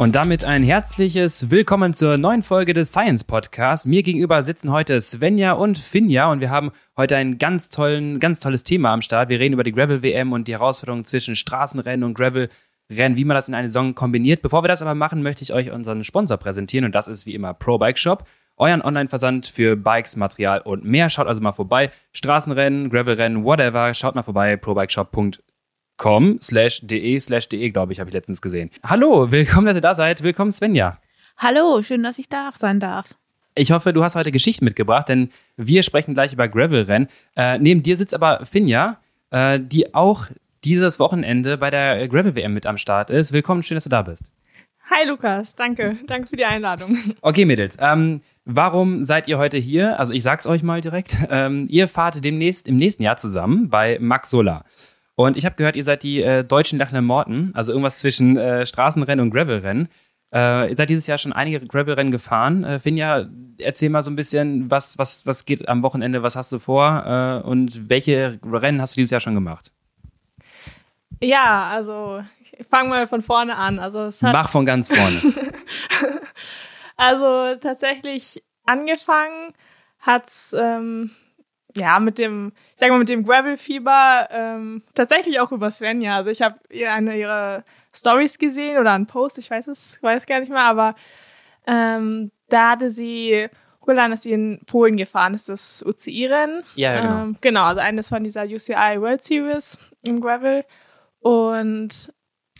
Und damit ein herzliches Willkommen zur neuen Folge des Science Podcasts. Mir gegenüber sitzen heute Svenja und Finja und wir haben heute ein ganz tollen, ganz tolles Thema am Start. Wir reden über die Gravel WM und die Herausforderungen zwischen Straßenrennen und Gravel-Rennen, wie man das in eine Saison kombiniert. Bevor wir das aber machen, möchte ich euch unseren Sponsor präsentieren und das ist wie immer Pro Bike Shop. Euren Online-Versand für Bikes, Material und mehr. Schaut also mal vorbei. Straßenrennen, Gravelrennen, whatever. Schaut mal vorbei. probikeshop.com com slash de slash de, glaube ich, habe ich letztens gesehen. Hallo, willkommen, dass ihr da seid. Willkommen, Svenja. Hallo, schön, dass ich da sein darf. Ich hoffe, du hast heute Geschichten mitgebracht, denn wir sprechen gleich über Gravelrennen. Äh, neben dir sitzt aber Finja, äh, die auch dieses Wochenende bei der Gravel-WM mit am Start ist. Willkommen, schön, dass du da bist. Hi Lukas, danke. Danke für die Einladung. Okay, Mädels, ähm, warum seid ihr heute hier? Also ich sag's euch mal direkt. Ähm, ihr fahrt demnächst im nächsten Jahr zusammen bei Max Solar. Und ich habe gehört, ihr seid die äh, deutschen Lachner Morten, also irgendwas zwischen äh, Straßenrennen und Gravelrennen. Äh, ihr seid dieses Jahr schon einige Gravelrennen gefahren. Äh, Finja, erzähl mal so ein bisschen, was, was, was geht am Wochenende, was hast du vor äh, und welche Rennen hast du dieses Jahr schon gemacht? Ja, also ich fange mal von vorne an. Also Mach von ganz vorne. also tatsächlich angefangen hat's ähm, ja, mit dem, ich sag mal, mit dem Gravel-Fieber ähm, tatsächlich auch über Svenja. Also ich habe ihr eine ihrer Stories gesehen oder einen Post, ich weiß es, weiß gar nicht mehr, aber ähm, da hatte sie hochgeladen, dass sie in Polen gefahren ist, das UCI-Rennen. Ja, genau. Ähm, genau, also eines von dieser UCI World Series im Gravel. Und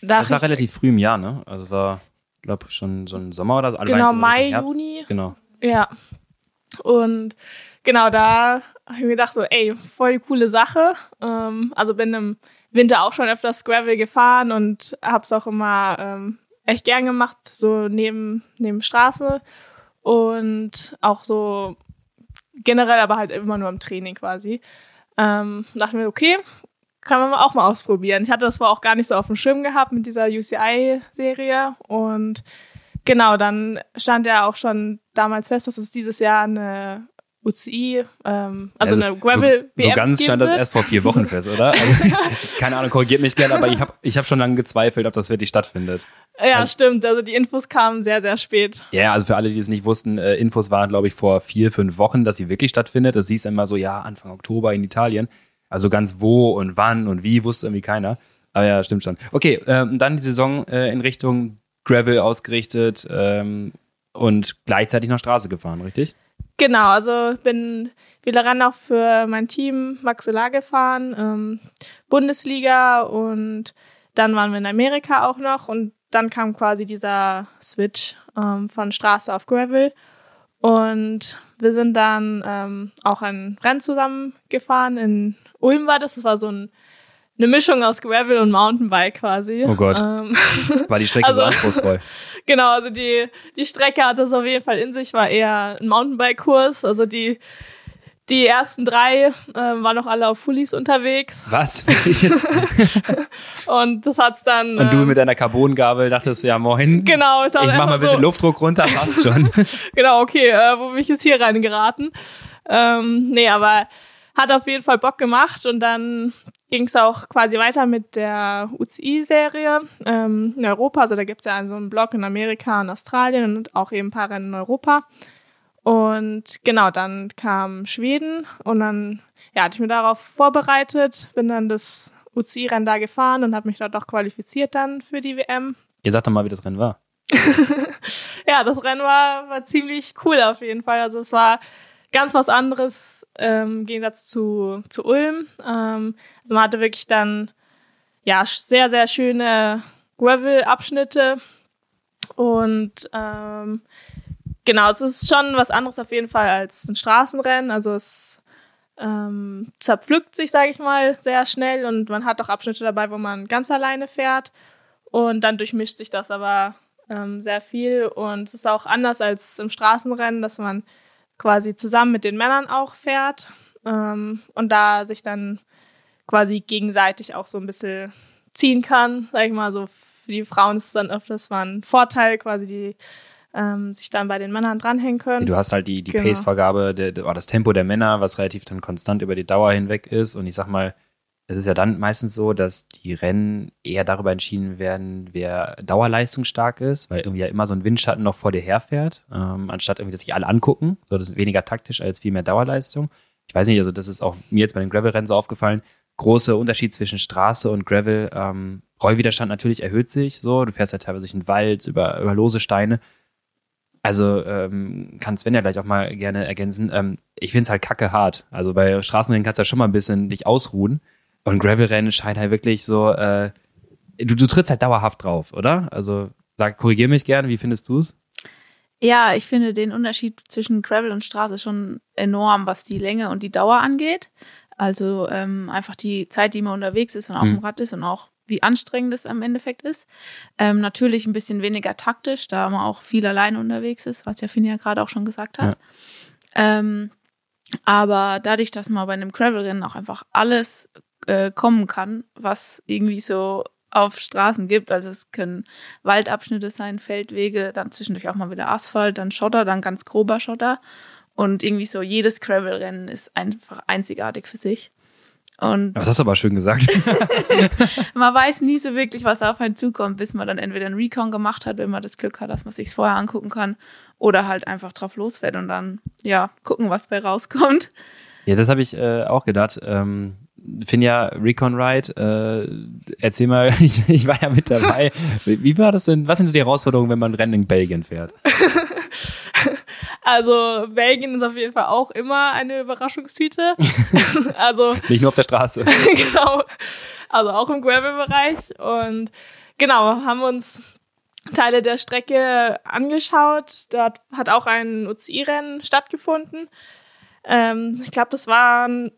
da Das war relativ früh im Jahr, ne? Also es war, glaube schon so ein Sommer oder so. Genau, Mai, Juni. Genau. Ja. Und genau, da habe ich mir gedacht, so, ey, voll die coole Sache. Ähm, also bin im Winter auch schon öfters Gravel gefahren und hab's auch immer ähm, echt gern gemacht, so neben, neben Straße. Und auch so generell, aber halt immer nur im Training quasi. Ähm, dachte mir, okay, kann man auch mal ausprobieren. Ich hatte das vorher auch gar nicht so auf dem Schirm gehabt mit dieser UCI-Serie und genau, dann stand ja auch schon damals fest, dass es dieses Jahr eine UCI, ähm, also, also, eine Gravel so, so ganz stand das erst vor vier Wochen fest, oder? Also, keine Ahnung, korrigiert mich gerne, aber ich habe ich hab schon lange gezweifelt, ob das wirklich stattfindet. Ja, also, stimmt. Also die Infos kamen sehr, sehr spät. Ja, also für alle, die es nicht wussten, äh, Infos waren, glaube ich, vor vier, fünf Wochen, dass sie wirklich stattfindet. Das hieß immer so, ja, Anfang Oktober in Italien. Also ganz wo und wann und wie wusste irgendwie keiner. Aber ja, stimmt schon. Okay, ähm, dann die Saison äh, in Richtung Gravel ausgerichtet ähm, und gleichzeitig noch Straße gefahren, richtig? Genau, also bin wieder ran auch für mein Team Maxilla gefahren, ähm, Bundesliga und dann waren wir in Amerika auch noch und dann kam quasi dieser Switch ähm, von Straße auf Gravel und wir sind dann ähm, auch ein Rennen zusammen gefahren. In Ulm war das, das war so ein eine Mischung aus Gravel und Mountainbike quasi. Oh Gott. Ähm, war die Strecke also, so anspruchsvoll? Genau, also die, die Strecke hat das auf jeden Fall in sich, war eher ein Mountainbike-Kurs. Also die, die ersten drei äh, waren noch alle auf Fullies unterwegs. Was? jetzt? und das hat's dann. Und du ähm, mit deiner Carbongabel dachtest, ja moin. Genau. Ich, ich mach mal ein bisschen so, Luftdruck runter, passt schon. genau, okay, äh, wo bin ich jetzt hier reingeraten? Ähm, nee, aber hat auf jeden Fall Bock gemacht und dann ging es auch quasi weiter mit der UCI-Serie ähm, in Europa. Also da gibt es ja so einen Blog in Amerika und Australien und auch eben ein paar Rennen in Europa. Und genau, dann kam Schweden und dann ja, hatte ich mir darauf vorbereitet, bin dann das UCI-Rennen da gefahren und habe mich dort auch qualifiziert dann für die WM. Ihr sagt doch mal, wie das Rennen war. ja, das Rennen war, war ziemlich cool auf jeden Fall. Also es war ganz was anderes ähm, im Gegensatz zu, zu Ulm. Ähm, also man hatte wirklich dann ja sehr, sehr schöne Gravel-Abschnitte und ähm, genau, es ist schon was anderes auf jeden Fall als ein Straßenrennen. Also es ähm, zerpflückt sich, sage ich mal, sehr schnell und man hat auch Abschnitte dabei, wo man ganz alleine fährt und dann durchmischt sich das aber ähm, sehr viel und es ist auch anders als im Straßenrennen, dass man quasi zusammen mit den Männern auch fährt ähm, und da sich dann quasi gegenseitig auch so ein bisschen ziehen kann, sag ich mal so. Für die Frauen ist es dann öfters mal ein Vorteil, quasi die ähm, sich dann bei den Männern dranhängen können. Du hast halt die, die genau. Pace-Vergabe, oder das Tempo der Männer, was relativ dann konstant über die Dauer hinweg ist. Und ich sag mal, es ist ja dann meistens so, dass die Rennen eher darüber entschieden werden, wer dauerleistungsstark ist, weil irgendwie ja immer so ein Windschatten noch vor dir herfährt, ähm, anstatt irgendwie, dass sich alle angucken. So, das ist weniger taktisch als viel mehr Dauerleistung. Ich weiß nicht, also das ist auch mir jetzt bei den Gravel-Rennen so aufgefallen. Großer Unterschied zwischen Straße und Gravel. Ähm, Rollwiderstand natürlich erhöht sich so. Du fährst ja teilweise durch den Wald, über, über lose Steine. Also ähm, kann Sven ja gleich auch mal gerne ergänzen. Ähm, ich finde es halt kacke hart. Also bei Straßenrennen kannst du ja schon mal ein bisschen dich ausruhen. Und Gravel-Rennen scheint halt wirklich so, äh, du, du trittst halt dauerhaft drauf, oder? Also sag, korrigier mich gerne, wie findest du es? Ja, ich finde den Unterschied zwischen Gravel und Straße schon enorm, was die Länge und die Dauer angeht. Also ähm, einfach die Zeit, die man unterwegs ist und auf hm. dem Rad ist und auch wie anstrengend es am Endeffekt ist. Ähm, natürlich ein bisschen weniger taktisch, da man auch viel alleine unterwegs ist, was ja Finn ja gerade auch schon gesagt hat. Ja. Ähm, aber dadurch, dass man bei einem Gravel-Rennen auch einfach alles äh, kommen kann, was irgendwie so auf Straßen gibt. Also es können Waldabschnitte sein, Feldwege, dann zwischendurch auch mal wieder Asphalt, dann Schotter, dann ganz grober Schotter. Und irgendwie so jedes Gravel-Rennen ist einfach einzigartig für sich. Und das hast du aber schön gesagt. man weiß nie so wirklich, was auf einen zukommt, bis man dann entweder einen Recon gemacht hat, wenn man das Glück hat, dass man sich vorher angucken kann, oder halt einfach drauf losfährt und dann ja gucken, was bei rauskommt. Ja, das habe ich äh, auch gedacht. Ähm, Finja Recon Ride, äh, erzähl mal, ich, ich, war ja mit dabei. Wie, wie war das denn? Was sind die Herausforderungen, wenn man Rennen in Belgien fährt? Also Belgien ist auf jeden Fall auch immer eine Überraschungstüte. also nicht nur auf der Straße. genau. Also auch im Gravel-Bereich und genau haben uns Teile der Strecke angeschaut. Dort hat auch ein UCI-Rennen stattgefunden. Ähm, ich glaube, das waren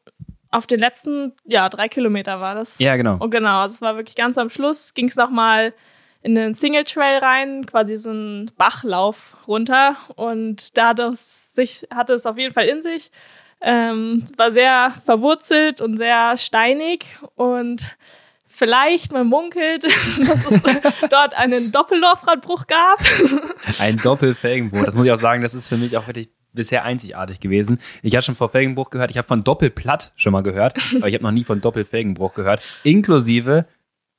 auf den letzten, ja, drei Kilometer war das. Ja, genau. Und genau, also es war wirklich ganz am Schluss, ging es nochmal in den Single Trail rein, quasi so ein Bachlauf runter. Und da hatte es, sich, hatte es auf jeden Fall in sich. Ähm, war sehr verwurzelt und sehr steinig und vielleicht, man munkelt, dass es dort einen Doppellaufradbruch gab. Ein Doppelfelgenbruch. Das muss ich auch sagen, das ist für mich auch wirklich bisher einzigartig gewesen. Ich habe schon vor Felgenbruch gehört, ich habe von Doppelplatt schon mal gehört, aber ich habe noch nie von Doppelfelgenbruch gehört. Inklusive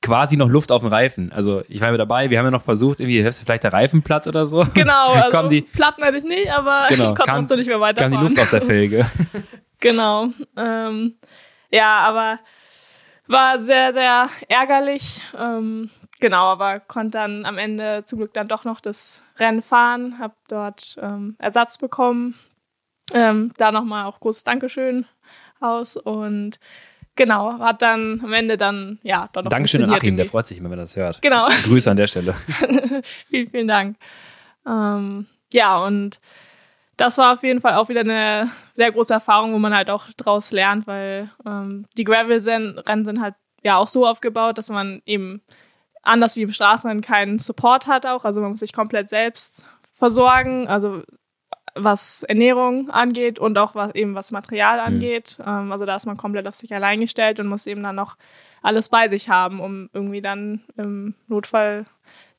quasi noch Luft auf dem Reifen. Also ich war mit dabei, wir haben ja noch versucht, irgendwie, hast du vielleicht der Reifen platt oder so? Genau, also die, Platten hatte ich nicht, aber genau, konnte uns so nicht mehr weiterfahren. Kam die Luft aus der Felge. genau. Ähm, ja, aber war sehr, sehr ärgerlich. Ähm, genau, aber konnte dann am Ende zum Glück dann doch noch das Rennen fahren, habe dort ähm, Ersatz bekommen. Ähm, da nochmal auch großes Dankeschön aus und genau, hat dann am Ende dann, ja, doch noch Dankeschön an Achim, der freut sich immer, wenn er das hört. Genau. Grüße an der Stelle. vielen, vielen Dank. Ähm, ja, und das war auf jeden Fall auch wieder eine sehr große Erfahrung, wo man halt auch draus lernt, weil ähm, die Gravel-Rennen sind halt ja auch so aufgebaut, dass man eben anders wie im Straßenrennen keinen Support hat auch. Also man muss sich komplett selbst versorgen, also was Ernährung angeht und auch was eben was Material mhm. angeht. Mhm. also da ist man komplett auf sich allein gestellt und muss eben dann noch alles bei sich haben, um irgendwie dann im Notfall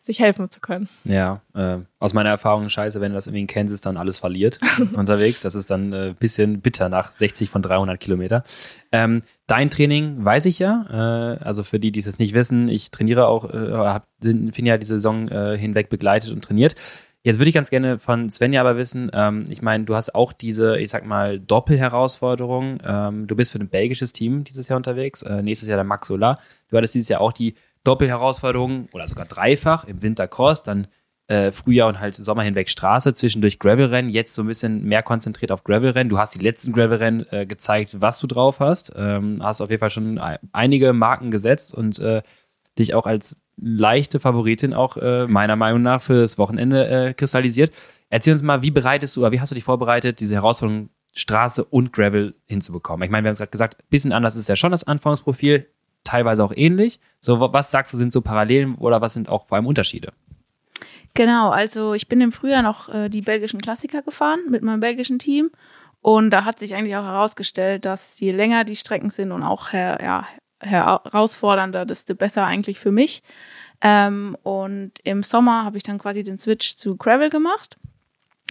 sich helfen zu können. Ja, äh, aus meiner Erfahrung scheiße, wenn du das irgendwie in Kansas dann alles verliert unterwegs. Das ist dann ein äh, bisschen bitter nach 60 von 300 Kilometer. Ähm, dein Training weiß ich ja. Äh, also für die, die es jetzt nicht wissen, ich trainiere auch, äh, habe Finja die Saison äh, hinweg begleitet und trainiert. Jetzt würde ich ganz gerne von Svenja aber wissen, ähm, ich meine, du hast auch diese, ich sag mal, Doppelherausforderung. Ähm, du bist für ein belgisches Team dieses Jahr unterwegs, äh, nächstes Jahr der Max Solar. Du hattest dieses Jahr auch die Doppelherausforderung oder sogar dreifach im Winter Cross, dann äh, Frühjahr und halt Sommer hinweg Straße, zwischendurch Gravelrennen, jetzt so ein bisschen mehr konzentriert auf Gravelrennen. Du hast die letzten Gravelrennen äh, gezeigt, was du drauf hast. Ähm, hast auf jeden Fall schon einige Marken gesetzt und äh, dich auch als leichte Favoritin auch äh, meiner Meinung nach für das Wochenende äh, kristallisiert. Erzähl uns mal, wie bereitest du, oder wie hast du dich vorbereitet, diese Herausforderung Straße und Gravel hinzubekommen? Ich meine, wir haben es gerade gesagt, ein bisschen anders ist ja schon das Anforderungsprofil teilweise auch ähnlich. So, was sagst du, sind so Parallelen oder was sind auch vor allem Unterschiede? Genau, also ich bin im Frühjahr noch äh, die belgischen Klassiker gefahren mit meinem belgischen Team. Und da hat sich eigentlich auch herausgestellt, dass je länger die Strecken sind und auch her, ja, herausfordernder, desto besser eigentlich für mich. Ähm, und im Sommer habe ich dann quasi den Switch zu Gravel gemacht.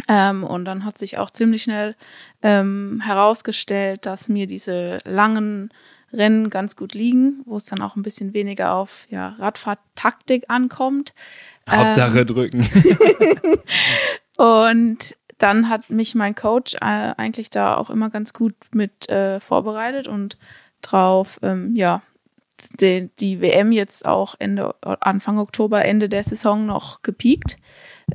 Ähm, und dann hat sich auch ziemlich schnell ähm, herausgestellt, dass mir diese langen Rennen ganz gut liegen, wo es dann auch ein bisschen weniger auf ja, Radfahrtaktik ankommt. Hauptsache ähm, drücken. und dann hat mich mein Coach äh, eigentlich da auch immer ganz gut mit äh, vorbereitet und drauf, ähm, ja, die, die WM jetzt auch Ende, Anfang Oktober, Ende der Saison noch gepiekt,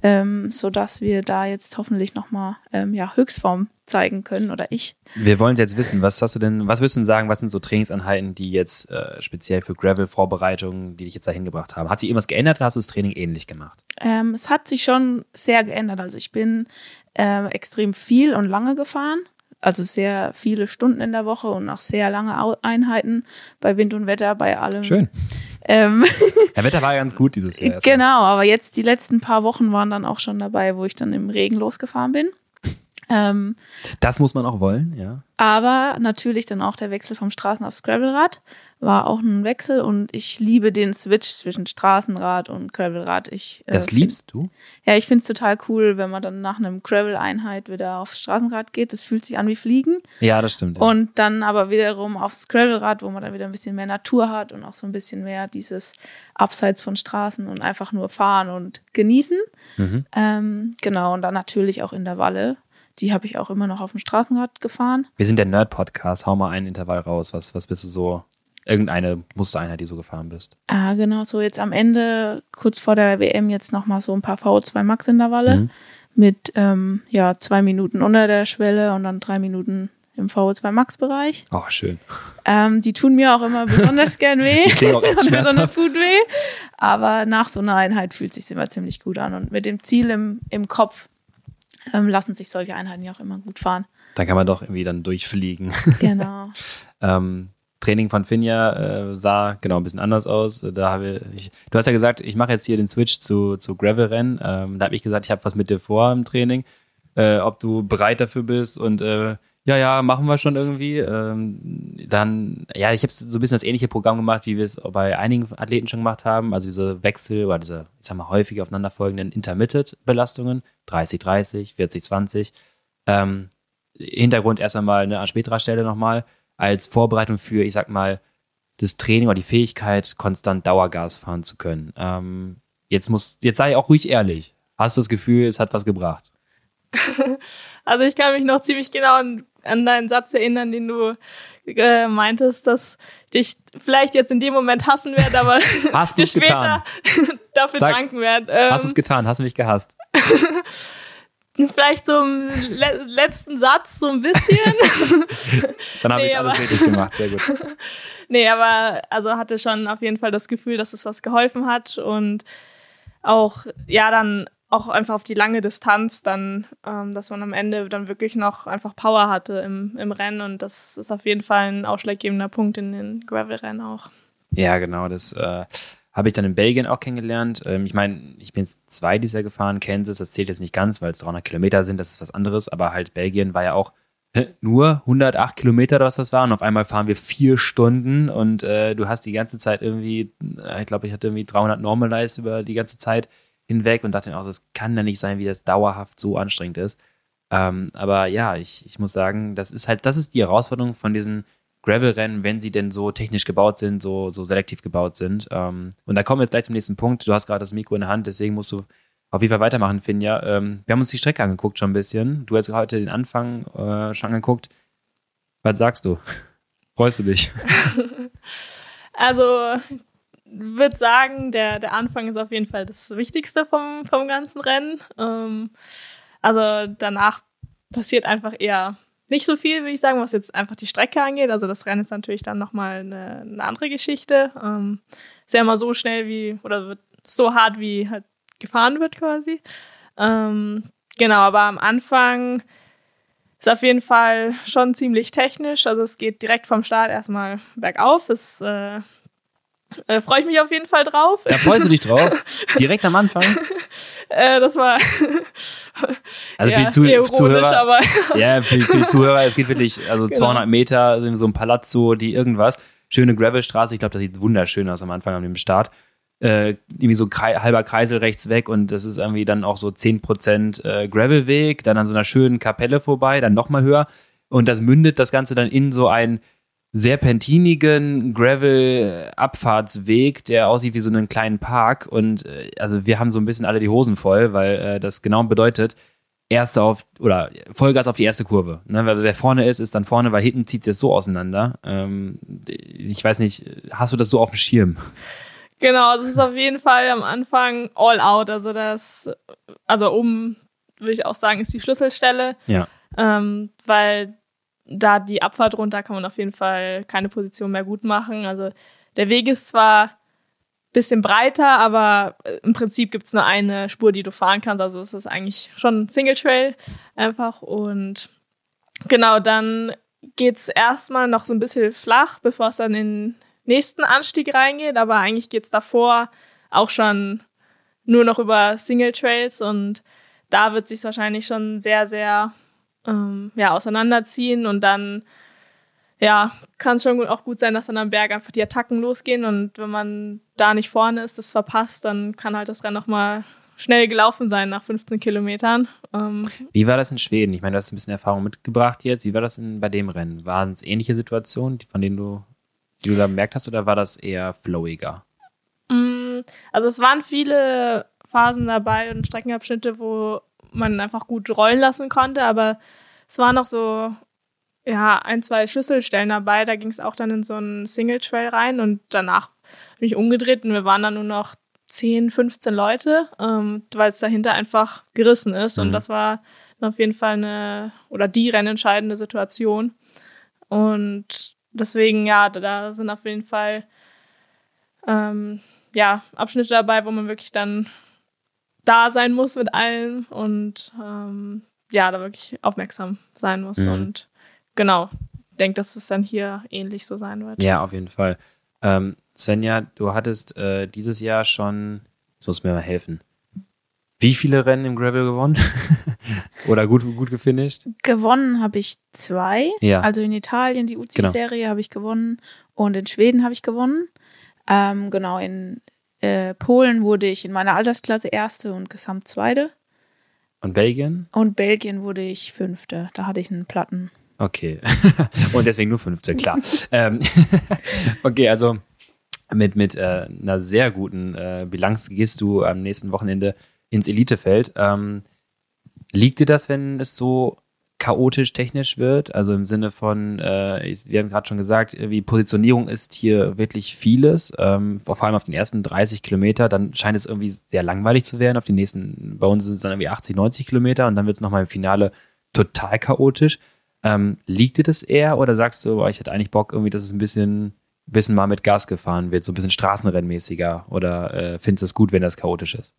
ähm, sodass wir da jetzt hoffentlich nochmal ähm, ja, Höchstform zeigen können oder ich. Wir wollen jetzt wissen, was hast du denn, was würdest du sagen, was sind so Trainingsanheiten, die jetzt äh, speziell für Gravel-Vorbereitungen, die dich jetzt dahin gebracht haben? Hat sich irgendwas geändert oder hast du das Training ähnlich gemacht? Ähm, es hat sich schon sehr geändert. Also ich bin äh, extrem viel und lange gefahren also sehr viele Stunden in der Woche und auch sehr lange Einheiten bei Wind und Wetter, bei allem. Schön. Ähm, Der Wetter war ja ganz gut dieses Jahr. Genau, aber jetzt die letzten paar Wochen waren dann auch schon dabei, wo ich dann im Regen losgefahren bin. Ähm, das muss man auch wollen, ja. Aber natürlich dann auch der Wechsel vom Straßen aufs Gravelrad war auch ein Wechsel und ich liebe den Switch zwischen Straßenrad und Gravelrad. Ich, äh, das find, liebst du? Ja, ich finde es total cool, wenn man dann nach einem Gravel-Einheit wieder aufs Straßenrad geht. Das fühlt sich an wie Fliegen. Ja, das stimmt. Ja. Und dann aber wiederum aufs Gravelrad, wo man dann wieder ein bisschen mehr Natur hat und auch so ein bisschen mehr dieses Abseits von Straßen und einfach nur fahren und genießen. Mhm. Ähm, genau, und dann natürlich auch in der Walle die habe ich auch immer noch auf dem Straßenrad gefahren. Wir sind der Nerd-Podcast. Hau mal einen Intervall raus. Was, was bist du so? Irgendeine Mustereinheit, die so gefahren bist. Ah, genau. So jetzt am Ende, kurz vor der WM, jetzt nochmal so ein paar VO2 Max in der Walle. Mhm. Mit ähm, ja, zwei Minuten unter der Schwelle und dann drei Minuten im VO2 Max Bereich. Oh, schön. Ähm, die tun mir auch immer besonders gern weh. die auch echt besonders gut weh. Aber nach so einer Einheit fühlt es sich immer ziemlich gut an. Und mit dem Ziel im, im Kopf ähm, lassen sich solche Einheiten ja auch immer gut fahren. Da kann man doch irgendwie dann durchfliegen. Genau. ähm, Training von Finja äh, sah genau ein bisschen anders aus. Da habe ich, du hast ja gesagt, ich mache jetzt hier den Switch zu, zu Gravel-Rennen. Ähm, da habe ich gesagt, ich habe was mit dir vor im Training, äh, ob du bereit dafür bist und äh, ja, ja, machen wir schon irgendwie. Ähm, dann, ja, ich habe so ein bisschen das ähnliche Programm gemacht, wie wir es bei einigen Athleten schon gemacht haben. Also diese Wechsel oder diese, ich sag mal, häufig aufeinanderfolgenden Intermittent-Belastungen, 30, 30, 40, 20. Ähm, Hintergrund erst einmal ne, an späterer Stelle nochmal, als Vorbereitung für, ich sag mal, das Training oder die Fähigkeit, konstant Dauergas fahren zu können. Ähm, jetzt muss, jetzt sei auch ruhig ehrlich. Hast du das Gefühl, es hat was gebracht? also ich kann mich noch ziemlich genau an an deinen Satz erinnern, den du äh, meintest, dass dich vielleicht jetzt in dem Moment hassen werde, aber Hast dir später dafür Sag, danken werde. Ähm, hast du es getan? Hast du mich gehasst? vielleicht so im le letzten Satz so ein bisschen. Dann habe nee, ich alles richtig gemacht, sehr gut. nee, aber also hatte schon auf jeden Fall das Gefühl, dass es was geholfen hat und auch ja dann auch einfach auf die lange Distanz dann, ähm, dass man am Ende dann wirklich noch einfach Power hatte im, im Rennen und das ist auf jeden Fall ein ausschlaggebender Punkt in den Gravel-Rennen auch. Ja, genau, das äh, habe ich dann in Belgien auch kennengelernt. Ähm, ich meine, ich bin jetzt zwei dieses Jahr gefahren, Kansas, das zählt jetzt nicht ganz, weil es 300 Kilometer sind, das ist was anderes, aber halt Belgien war ja auch nur 108 Kilometer, was das war. Und auf einmal fahren wir vier Stunden und äh, du hast die ganze Zeit irgendwie, äh, ich glaube, ich hatte irgendwie 300 Normalized über die ganze Zeit hinweg und dachte mir auch, das kann ja nicht sein, wie das dauerhaft so anstrengend ist. Ähm, aber ja, ich, ich muss sagen, das ist halt, das ist die Herausforderung von diesen Gravel-Rennen, wenn sie denn so technisch gebaut sind, so, so selektiv gebaut sind. Ähm, und da kommen wir jetzt gleich zum nächsten Punkt. Du hast gerade das Mikro in der Hand, deswegen musst du auf jeden Fall weitermachen, Finja. Ähm, wir haben uns die Strecke angeguckt schon ein bisschen. Du hast heute den Anfang äh, schon angeguckt. Was sagst du? Freust du dich? Also würde sagen, der, der Anfang ist auf jeden Fall das Wichtigste vom, vom ganzen Rennen. Ähm, also danach passiert einfach eher nicht so viel, würde ich sagen, was jetzt einfach die Strecke angeht. Also das Rennen ist natürlich dann nochmal eine, eine andere Geschichte. Ähm, ist ja immer so schnell wie, oder wird so hart wie halt gefahren wird quasi. Ähm, genau, aber am Anfang ist auf jeden Fall schon ziemlich technisch. Also es geht direkt vom Start erstmal bergauf. Es äh, äh, Freue ich mich auf jeden Fall drauf. Da freust du dich drauf? Direkt am Anfang? äh, das war also ja, für die Zuh Zuhörer, aber ja, für, für, die Zuhörer, es geht wirklich also genau. 200 Meter, so ein Palazzo, die irgendwas. Schöne Gravelstraße, ich glaube, das sieht wunderschön aus am Anfang an dem Start. Äh, irgendwie so krei halber Kreisel rechts weg und das ist irgendwie dann auch so 10% äh, Gravelweg, dann an so einer schönen Kapelle vorbei, dann nochmal höher und das mündet das Ganze dann in so ein sehr pentinigen Gravel-Abfahrtsweg, der aussieht wie so einen kleinen Park. Und äh, also wir haben so ein bisschen alle die Hosen voll, weil äh, das genau bedeutet, erste auf oder Vollgas auf die erste Kurve. Ne? Weil wer vorne ist, ist dann vorne, weil hinten zieht es so auseinander. Ähm, ich weiß nicht, hast du das so auf dem Schirm? Genau, es ist auf jeden Fall am Anfang all out. Also das, also oben würde ich auch sagen, ist die Schlüsselstelle. Ja. Ähm, weil da die Abfahrt runter kann man auf jeden Fall keine Position mehr gut machen. Also der Weg ist zwar bisschen breiter, aber äh, im Prinzip gibt's nur eine Spur, die du fahren kannst. Also es ist eigentlich schon Single Trail einfach. Und genau, dann geht's erstmal noch so ein bisschen flach, bevor es dann in den nächsten Anstieg reingeht. Aber eigentlich geht's davor auch schon nur noch über Single Trails und da wird sich wahrscheinlich schon sehr, sehr ähm, ja, auseinanderziehen und dann ja, kann es schon auch gut sein, dass dann am Berg einfach die Attacken losgehen und wenn man da nicht vorne ist, das verpasst, dann kann halt das Rennen nochmal schnell gelaufen sein nach 15 Kilometern. Ähm, Wie war das in Schweden? Ich meine, du hast ein bisschen Erfahrung mitgebracht jetzt. Wie war das in, bei dem Rennen? Waren es ähnliche Situationen, von denen du, die du da bemerkt hast, oder war das eher flowiger? Mm, also es waren viele Phasen dabei und Streckenabschnitte, wo man einfach gut rollen lassen konnte, aber es waren noch so ja, ein, zwei Schlüsselstellen dabei. Da ging es auch dann in so einen Single Trail rein und danach bin ich umgedreht und wir waren dann nur noch 10, 15 Leute, ähm, weil es dahinter einfach gerissen ist. Mhm. Und das war auf jeden Fall eine oder die rennentscheidende Situation. Und deswegen, ja, da, da sind auf jeden Fall ähm, ja, Abschnitte dabei, wo man wirklich dann da sein muss mit allem und ähm, ja, da wirklich aufmerksam sein muss. Mhm. Und genau, denke, dass es dann hier ähnlich so sein wird. Ja, auf jeden Fall. Ähm, Svenja, du hattest äh, dieses Jahr schon, jetzt muss mir mal helfen, wie viele Rennen im Gravel gewonnen? Oder gut, gut gefinisht? Gewonnen habe ich zwei. Ja. Also in Italien die UCI-Serie genau. habe ich gewonnen und in Schweden habe ich gewonnen. Ähm, genau, in äh, Polen wurde ich in meiner Altersklasse Erste und Gesamt Zweite. Und Belgien? Und Belgien wurde ich Fünfte. Da hatte ich einen Platten. Okay. Und deswegen nur fünfte, klar. ähm, okay, also mit, mit äh, einer sehr guten äh, Bilanz gehst du am nächsten Wochenende ins Elitefeld. Ähm, liegt dir das, wenn es so chaotisch technisch wird? Also im Sinne von, äh, wir haben gerade schon gesagt, wie Positionierung ist hier wirklich vieles. Ähm, vor allem auf den ersten 30 Kilometer, dann scheint es irgendwie sehr langweilig zu werden. Auf den nächsten, bei uns sind es dann irgendwie 80, 90 Kilometer und dann wird es nochmal im Finale total chaotisch. Ähm, liegt dir das eher oder sagst du, boah, ich hätte eigentlich Bock, irgendwie, dass es ein bisschen, bisschen mal mit Gas gefahren wird, so ein bisschen straßenrennmäßiger oder äh, findest du es gut, wenn das chaotisch ist?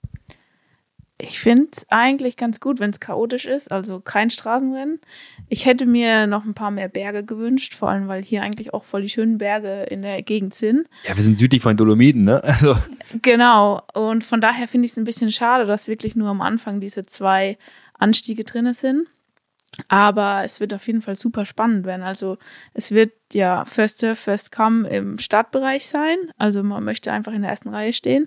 Ich finde es eigentlich ganz gut, wenn es chaotisch ist, also kein Straßenrennen. Ich hätte mir noch ein paar mehr Berge gewünscht, vor allem weil hier eigentlich auch voll die schönen Berge in der Gegend sind. Ja, wir sind südlich von Dolomiten, ne? Also. Genau. Und von daher finde ich es ein bisschen schade, dass wirklich nur am Anfang diese zwei Anstiege drin sind. Aber es wird auf jeden Fall super spannend werden. Also es wird ja First Serve, First Come im Startbereich sein. Also man möchte einfach in der ersten Reihe stehen,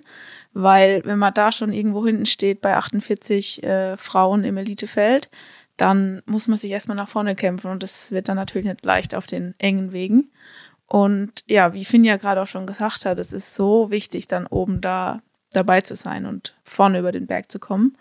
weil wenn man da schon irgendwo hinten steht bei 48 äh, Frauen im Elitefeld, dann muss man sich erstmal nach vorne kämpfen und das wird dann natürlich nicht leicht auf den engen Wegen. Und ja, wie Finn ja gerade auch schon gesagt hat, es ist so wichtig, dann oben da dabei zu sein und vorne über den Berg zu kommen.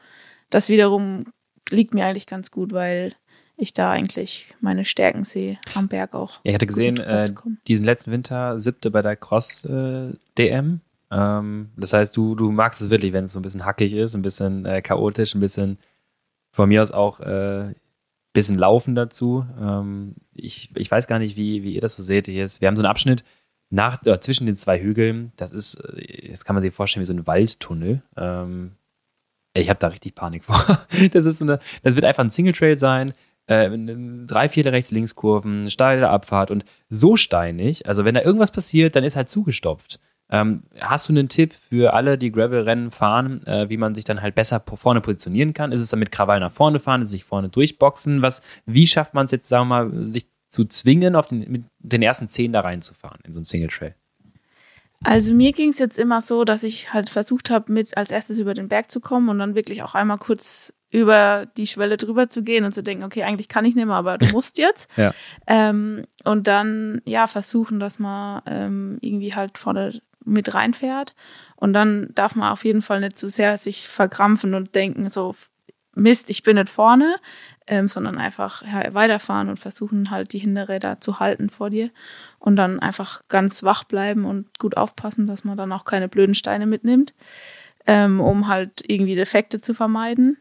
Das wiederum liegt mir eigentlich ganz gut, weil ich da eigentlich meine Stärken sehe am Berg auch. Ja, ich hatte gesehen, äh, diesen letzten Winter siebte bei der Cross-DM. Äh, ähm, das heißt, du, du magst es wirklich, wenn es so ein bisschen hackig ist, ein bisschen äh, chaotisch, ein bisschen von mir aus auch ein äh, bisschen Laufen dazu. Ähm, ich, ich weiß gar nicht, wie, wie ihr das so seht. Jetzt, wir haben so einen Abschnitt nach, äh, zwischen den zwei Hügeln. Das ist, äh, das kann man sich vorstellen wie so ein Waldtunnel. Ähm, ich habe da richtig Panik vor. Das ist so eine, das wird einfach ein Single Trail sein äh, drei, vier Rechts-Links-Kurven, steile Abfahrt und so steinig. Also wenn da irgendwas passiert, dann ist halt zugestopft. Ähm, hast du einen Tipp für alle, die Gravel-Rennen fahren, äh, wie man sich dann halt besser vorne positionieren kann? Ist es dann mit Krawall nach vorne fahren, ist es sich vorne durchboxen? Was, wie schafft man es jetzt, sagen wir mal, sich zu zwingen, auf den, mit den ersten zehn da reinzufahren in so einen Single Trail? Also mir ging es jetzt immer so, dass ich halt versucht habe, mit als erstes über den Berg zu kommen und dann wirklich auch einmal kurz über die Schwelle drüber zu gehen und zu denken, okay, eigentlich kann ich nicht mehr, aber du musst jetzt. ja. ähm, und dann, ja, versuchen, dass man ähm, irgendwie halt vorne mit reinfährt. Und dann darf man auf jeden Fall nicht zu sehr sich verkrampfen und denken, so, Mist, ich bin nicht vorne, ähm, sondern einfach ja, weiterfahren und versuchen halt die Hinterräder zu halten vor dir und dann einfach ganz wach bleiben und gut aufpassen, dass man dann auch keine blöden Steine mitnimmt, ähm, um halt irgendwie Defekte zu vermeiden.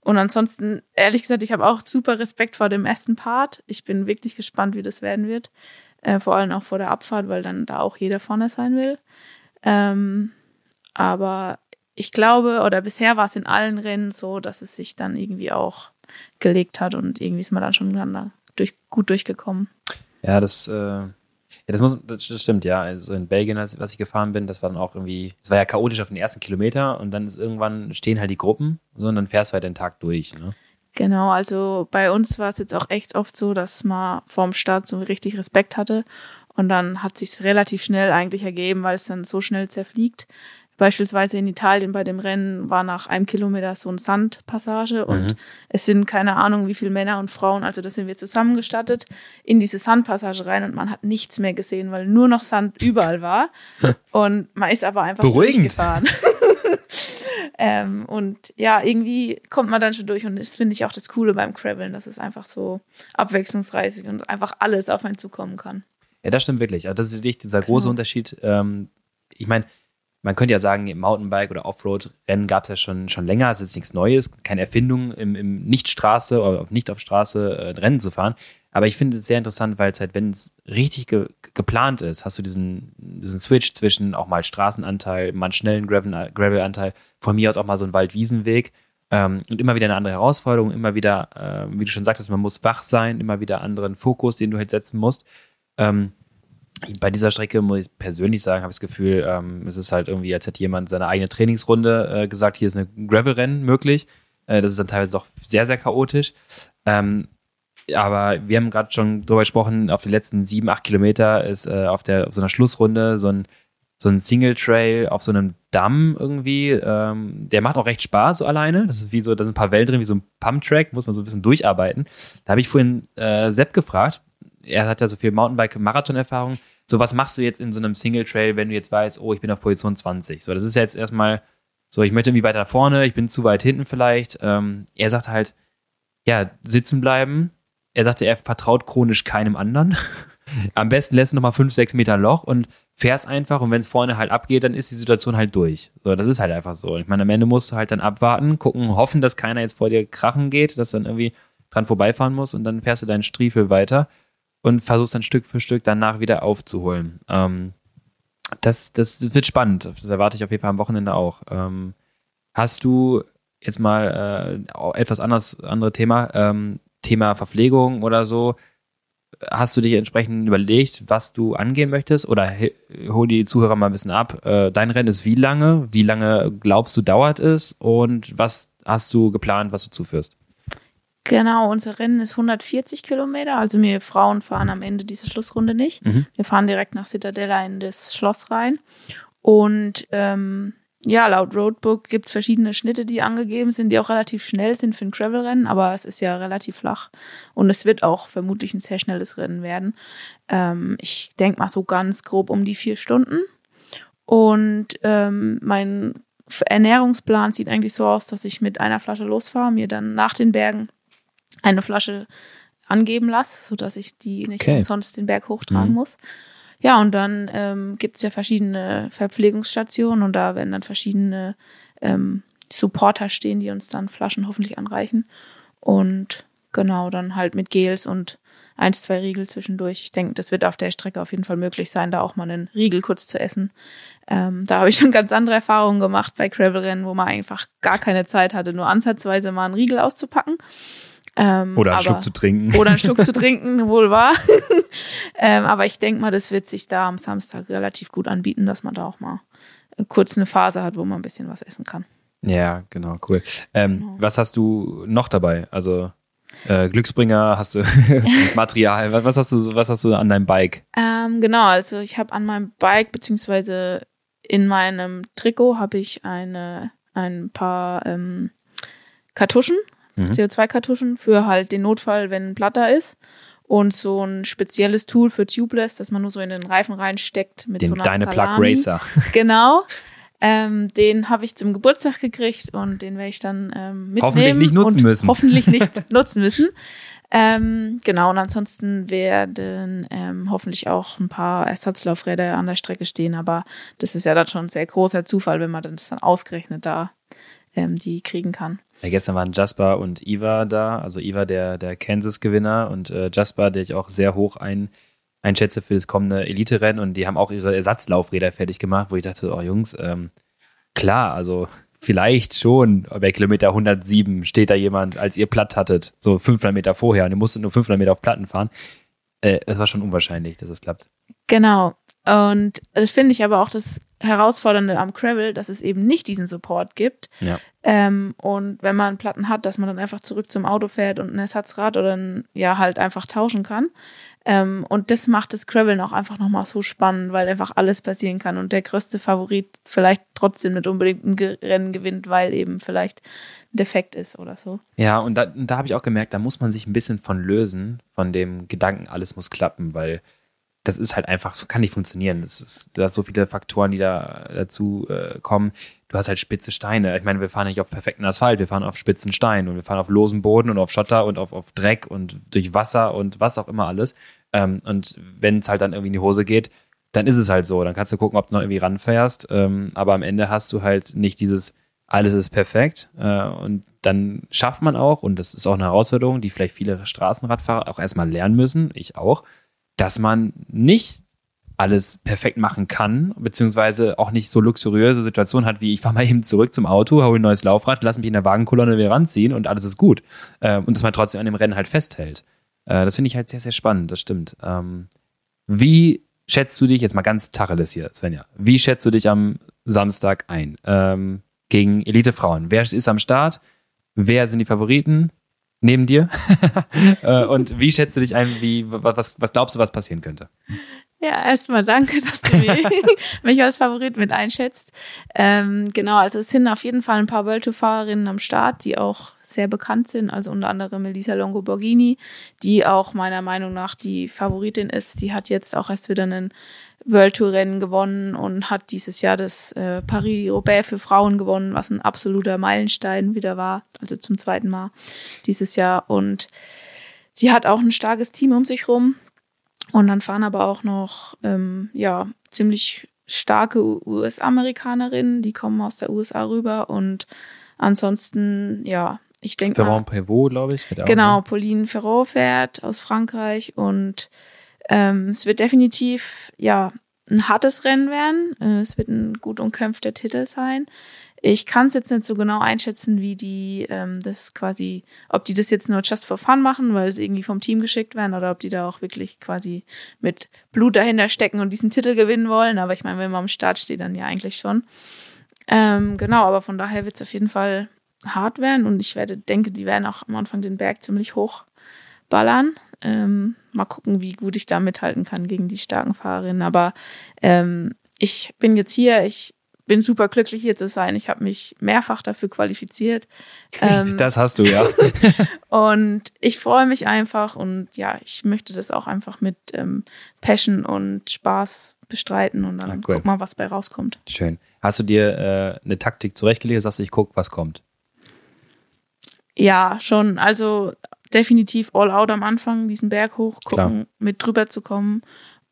Und ansonsten, ehrlich gesagt, ich habe auch super Respekt vor dem ersten Part. Ich bin wirklich gespannt, wie das werden wird. Äh, vor allem auch vor der Abfahrt, weil dann da auch jeder vorne sein will. Ähm, aber ich glaube, oder bisher war es in allen Rennen so, dass es sich dann irgendwie auch gelegt hat und irgendwie ist man dann schon dann durch, gut durchgekommen. Ja, das, äh, ja, das, muss, das, stimmt, ja. Also in Belgien, als, was ich gefahren bin, das war dann auch irgendwie, es war ja chaotisch auf den ersten Kilometer und dann ist irgendwann stehen halt die Gruppen, so und dann fährst du halt den Tag durch, ne? Genau, also bei uns war es jetzt auch echt oft so, dass man vorm Start so richtig Respekt hatte und dann hat sich relativ schnell eigentlich ergeben, weil es dann so schnell zerfliegt, Beispielsweise in Italien bei dem Rennen war nach einem Kilometer so ein Sandpassage und Mhm. es sind keine Ahnung, wie viele Männer und Frauen, also da sind wir zusammengestattet, in diese Sandpassage rein und man hat nichts mehr gesehen, weil nur noch Sand überall war. Und man ist aber einfach Beruhigend. durchgefahren. ähm, und ja, irgendwie kommt man dann schon durch und das finde ich auch das Coole beim Graveln, dass es einfach so abwechslungsreich und einfach alles auf einen zukommen kann. Ja, das stimmt wirklich. Also das ist wirklich dieser große Genau. Unterschied. Ähm, ich meine, man könnte ja sagen, im Mountainbike oder Offroad-Rennen gab es ja schon, schon länger. Es ist nichts Neues, keine Erfindung, im, im Nicht-Straße oder nicht auf Straße äh, Rennen zu fahren. Aber ich finde es sehr interessant, weil es halt, wenn es richtig ge geplant ist, hast du diesen, diesen Switch zwischen auch mal Straßenanteil, mal einen schnellen Gravel- Gravel-Anteil, von mir aus auch mal so ein Wald-Wiesenweg ähm, und immer wieder eine andere Herausforderung, immer wieder, äh, wie du schon sagtest, man muss wach sein, immer wieder anderen Fokus, den du halt setzen musst. Ähm, bei dieser Strecke muss ich persönlich sagen, habe ich das Gefühl, ähm, es ist halt irgendwie, als hätte jemand seine eigene Trainingsrunde äh, gesagt, hier ist eine Gravel-Rennen möglich. Äh, das ist dann teilweise doch sehr, sehr chaotisch. Ähm, aber wir haben gerade schon drüber gesprochen, auf den letzten sieben, acht Kilometer ist äh, auf, der, auf so einer Schlussrunde so ein, so ein Single-Trail auf so einem Damm irgendwie. Ähm, der macht auch recht Spaß so alleine. Das ist wie so, da sind ein paar Wellen drin, wie so ein Pump-Track, muss man so ein bisschen durcharbeiten. Da habe ich vorhin äh, Sepp gefragt, er hat ja so viel Mountainbike-Marathon-Erfahrung. So, was machst du jetzt in so einem Single-Trail, wenn du jetzt weißt, oh, ich bin auf Position 20? So, das ist ja jetzt erstmal so, ich möchte irgendwie weiter vorne, ich bin zu weit hinten vielleicht. Ähm, er sagt halt, ja, sitzen bleiben. Er sagte, er vertraut chronisch keinem anderen. Am besten lässt du nochmal fünf, sechs Meter Loch und fährst einfach und wenn es vorne halt abgeht, dann ist die Situation halt durch. So, das ist halt einfach so. Ich meine, am Ende musst du halt dann abwarten, gucken, hoffen, dass keiner jetzt vor dir krachen geht, dass dann irgendwie dran vorbeifahren muss und dann fährst du deinen Stiefel weiter und versuchst dann Stück für Stück danach wieder aufzuholen. Ähm, das, das wird spannend. Das erwarte ich auf jeden Fall am Wochenende auch. Ähm, hast du jetzt mal äh, etwas anderes, andere Thema, ähm, Thema Verpflegung oder so? Hast du dich entsprechend überlegt, was du angehen möchtest? Oder hol die Zuhörer mal ein bisschen ab. Äh, dein Rennen ist wie lange? Wie lange glaubst du dauert es? Und was hast du geplant, was du zuführst? Genau, unser Rennen ist 140 Kilometer. Also wir Frauen fahren am Ende diese Schlussrunde nicht. Mhm. Wir fahren direkt nach Citadella in das Schloss rein. Und ähm, ja, laut Roadbook gibt's verschiedene Schnitte, die angegeben sind, die auch relativ schnell sind für ein Gravel-Rennen, aber es ist ja relativ flach. Und es wird auch vermutlich ein sehr schnelles Rennen werden. Ähm, ich denke mal so ganz grob um die vier Stunden. Und ähm, mein Ernährungsplan sieht eigentlich so aus, dass ich mit einer Flasche losfahre, mir dann nach den Bergen eine Flasche angeben lasse, sodass ich die nicht Okay. umsonst den Berg hochtragen Mhm. muss. Ja, und dann ähm, gibt es ja verschiedene Verpflegungsstationen und da werden dann verschiedene ähm, Supporter stehen, die uns dann Flaschen hoffentlich anreichen. Und genau, dann halt mit Gels und eins, zwei Riegel zwischendurch. Ich denke, das wird auf der Strecke auf jeden Fall möglich sein, da auch mal einen Riegel kurz zu essen. Ähm, da habe ich schon ganz andere Erfahrungen gemacht bei Gravelrennen, wo man einfach gar keine Zeit hatte, nur ansatzweise mal einen Riegel auszupacken. Ähm, Oder einen aber- Schluck zu trinken? oder einen Schluck zu trinken, wohl wahr. ähm, aber ich denke mal, das wird sich da am Samstag relativ gut anbieten, dass man da auch mal äh, kurz eine Phase hat, wo man ein bisschen was essen kann. Ja, genau, cool. Ähm, Genau. Was hast du noch dabei? Also äh, Glücksbringer, hast du Material, was, was hast du was hast du an deinem Bike? Ähm, genau, also ich habe an meinem Bike beziehungsweise in meinem Trikot habe ich eine ein paar ähm, Kartuschen, mhm. CO2-Kartuschen für halt den Notfall, wenn ein Platter ist. Und so ein spezielles Tool für Tubeless, das man nur so in den Reifen reinsteckt mit den so einer Deine Salami. Plug Racer. Genau. Ähm, den habe ich zum Geburtstag gekriegt und den werde ich dann ähm, mitnehmen Hoffentlich nicht nutzen und müssen. Hoffentlich nicht nutzen müssen. Ähm, genau, und ansonsten werden ähm, hoffentlich auch ein paar Ersatzlaufräder an der Strecke stehen, aber das ist ja dann schon ein sehr großer Zufall, wenn man das dann ausgerechnet da ähm, die kriegen kann. Ja, gestern waren Jasper und Iva da, also Iva der, der Kansas-Gewinner und äh, Jasper, der ich auch sehr hoch ein, einschätze für das kommende Elite-Rennen und die haben auch ihre Ersatzlaufräder fertig gemacht, wo ich dachte, oh Jungs, ähm, klar, also vielleicht schon bei Kilometer 107 steht da jemand, als ihr platt hattet, so 500 Meter vorher und ihr musstet nur 500 Meter auf Platten fahren. Äh, es war schon unwahrscheinlich, dass es klappt. Genau. Und das finde ich aber auch das Herausfordernde am Gravel, dass es eben nicht diesen Support gibt. Ja. Ähm, und wenn man Platten hat, dass man dann einfach zurück zum Auto fährt und ein Ersatzrad oder ein, ja halt einfach tauschen kann. Ähm, und das macht das Graveln auch einfach nochmal so spannend, weil einfach alles passieren kann und der größte Favorit vielleicht trotzdem nicht unbedingt ein Rennen gewinnt, weil eben vielleicht ein Defekt ist oder so. Ja, und da, da habe ich auch gemerkt, da muss man sich ein bisschen von lösen, von dem Gedanken, alles muss klappen, weil das ist halt einfach, so kann nicht funktionieren. Es ist, da so viele Faktoren, die da dazu äh, kommen. Du hast halt spitze Steine. Ich meine, wir fahren nicht auf perfekten Asphalt, wir fahren auf spitzen Stein und wir fahren auf losem Boden und auf Schotter und auf, auf Dreck und durch Wasser und was auch immer alles. Ähm, und wenn es halt dann irgendwie in die Hose geht, dann ist es halt so. Dann kannst du gucken, ob du noch irgendwie ranfährst. Ähm, aber am Ende hast du halt nicht dieses, alles ist perfekt. Äh, und dann schafft man auch, und das ist auch eine Herausforderung, die vielleicht viele Straßenradfahrer auch erstmal lernen müssen, ich auch, dass man nicht alles perfekt machen kann, beziehungsweise auch nicht so luxuriöse Situationen hat, wie ich fahre mal eben zurück zum Auto, hole ein neues Laufrad, lass mich in der Wagenkolonne wieder ranziehen und alles ist gut. Ähm, und dass man trotzdem an dem Rennen halt festhält. Äh, das finde ich halt sehr, sehr spannend, das stimmt. Ähm, wie schätzt du dich, jetzt mal ganz Tacheles hier, Svenja, wie schätzt du dich am Samstag ein ähm, gegen Elite-Frauen? Wer ist am Start? Wer sind die Favoriten? Neben dir? Äh, und wie schätzt du dich ein? Wie, was, was glaubst du, was passieren könnte? Ja, erstmal danke, dass du mich, mich als Favorit mit einschätzt. Ähm, genau, also es sind auf jeden Fall ein paar World Tour Fahrerinnen am Start, die auch sehr bekannt sind, also unter anderem Melissa Longo Borghini, die auch meiner Meinung nach die Favoritin ist. Die hat jetzt auch erst wieder einen World Tour Rennen gewonnen und hat dieses Jahr das äh, Paris-Roubaix für Frauen gewonnen, was ein absoluter Meilenstein wieder war, also zum zweiten Mal dieses Jahr. Und sie hat auch ein starkes Team um sich rum. Und dann fahren aber auch noch, ähm, ja, ziemlich starke US-Amerikanerinnen, die kommen aus der USA rüber. Und ansonsten, ja, ich denke Ferrand Prévot, glaube ich. Genau, ne? Pauline Ferrot fährt aus Frankreich und ähm, es wird definitiv ja ein hartes Rennen werden. Äh, es wird ein gut umkämpfter Titel sein. Ich kann es jetzt nicht so genau einschätzen, wie die ähm, das quasi, ob die das jetzt nur just for fun machen, weil sie irgendwie vom Team geschickt werden, oder ob die da auch wirklich quasi mit Blut dahinter stecken und diesen Titel gewinnen wollen. Aber ich meine, wenn man am Start steht, dann ja eigentlich schon. Ähm, genau, aber von daher wird es auf jeden Fall hart werden und ich werde, denke, die werden auch am Anfang den Berg ziemlich hoch ballern. Ähm, mal gucken, wie gut ich da mithalten kann gegen die starken Fahrerinnen. Aber ähm, ich bin jetzt hier, ich bin super glücklich hier zu sein. Ich habe mich mehrfach dafür qualifiziert. Ähm, Das hast du, ja. und ich freue mich einfach und ja, ich möchte das auch einfach mit ähm, Passion und Spaß bestreiten und dann Ah, cool. guck mal, was bei rauskommt. Schön. Hast du dir äh, eine Taktik zurechtgelegt? Sagst du, ich guck, was kommt? Ja, schon. Also definitiv all out am Anfang, diesen Berg hoch, gucken, Klar. mit drüber zu kommen.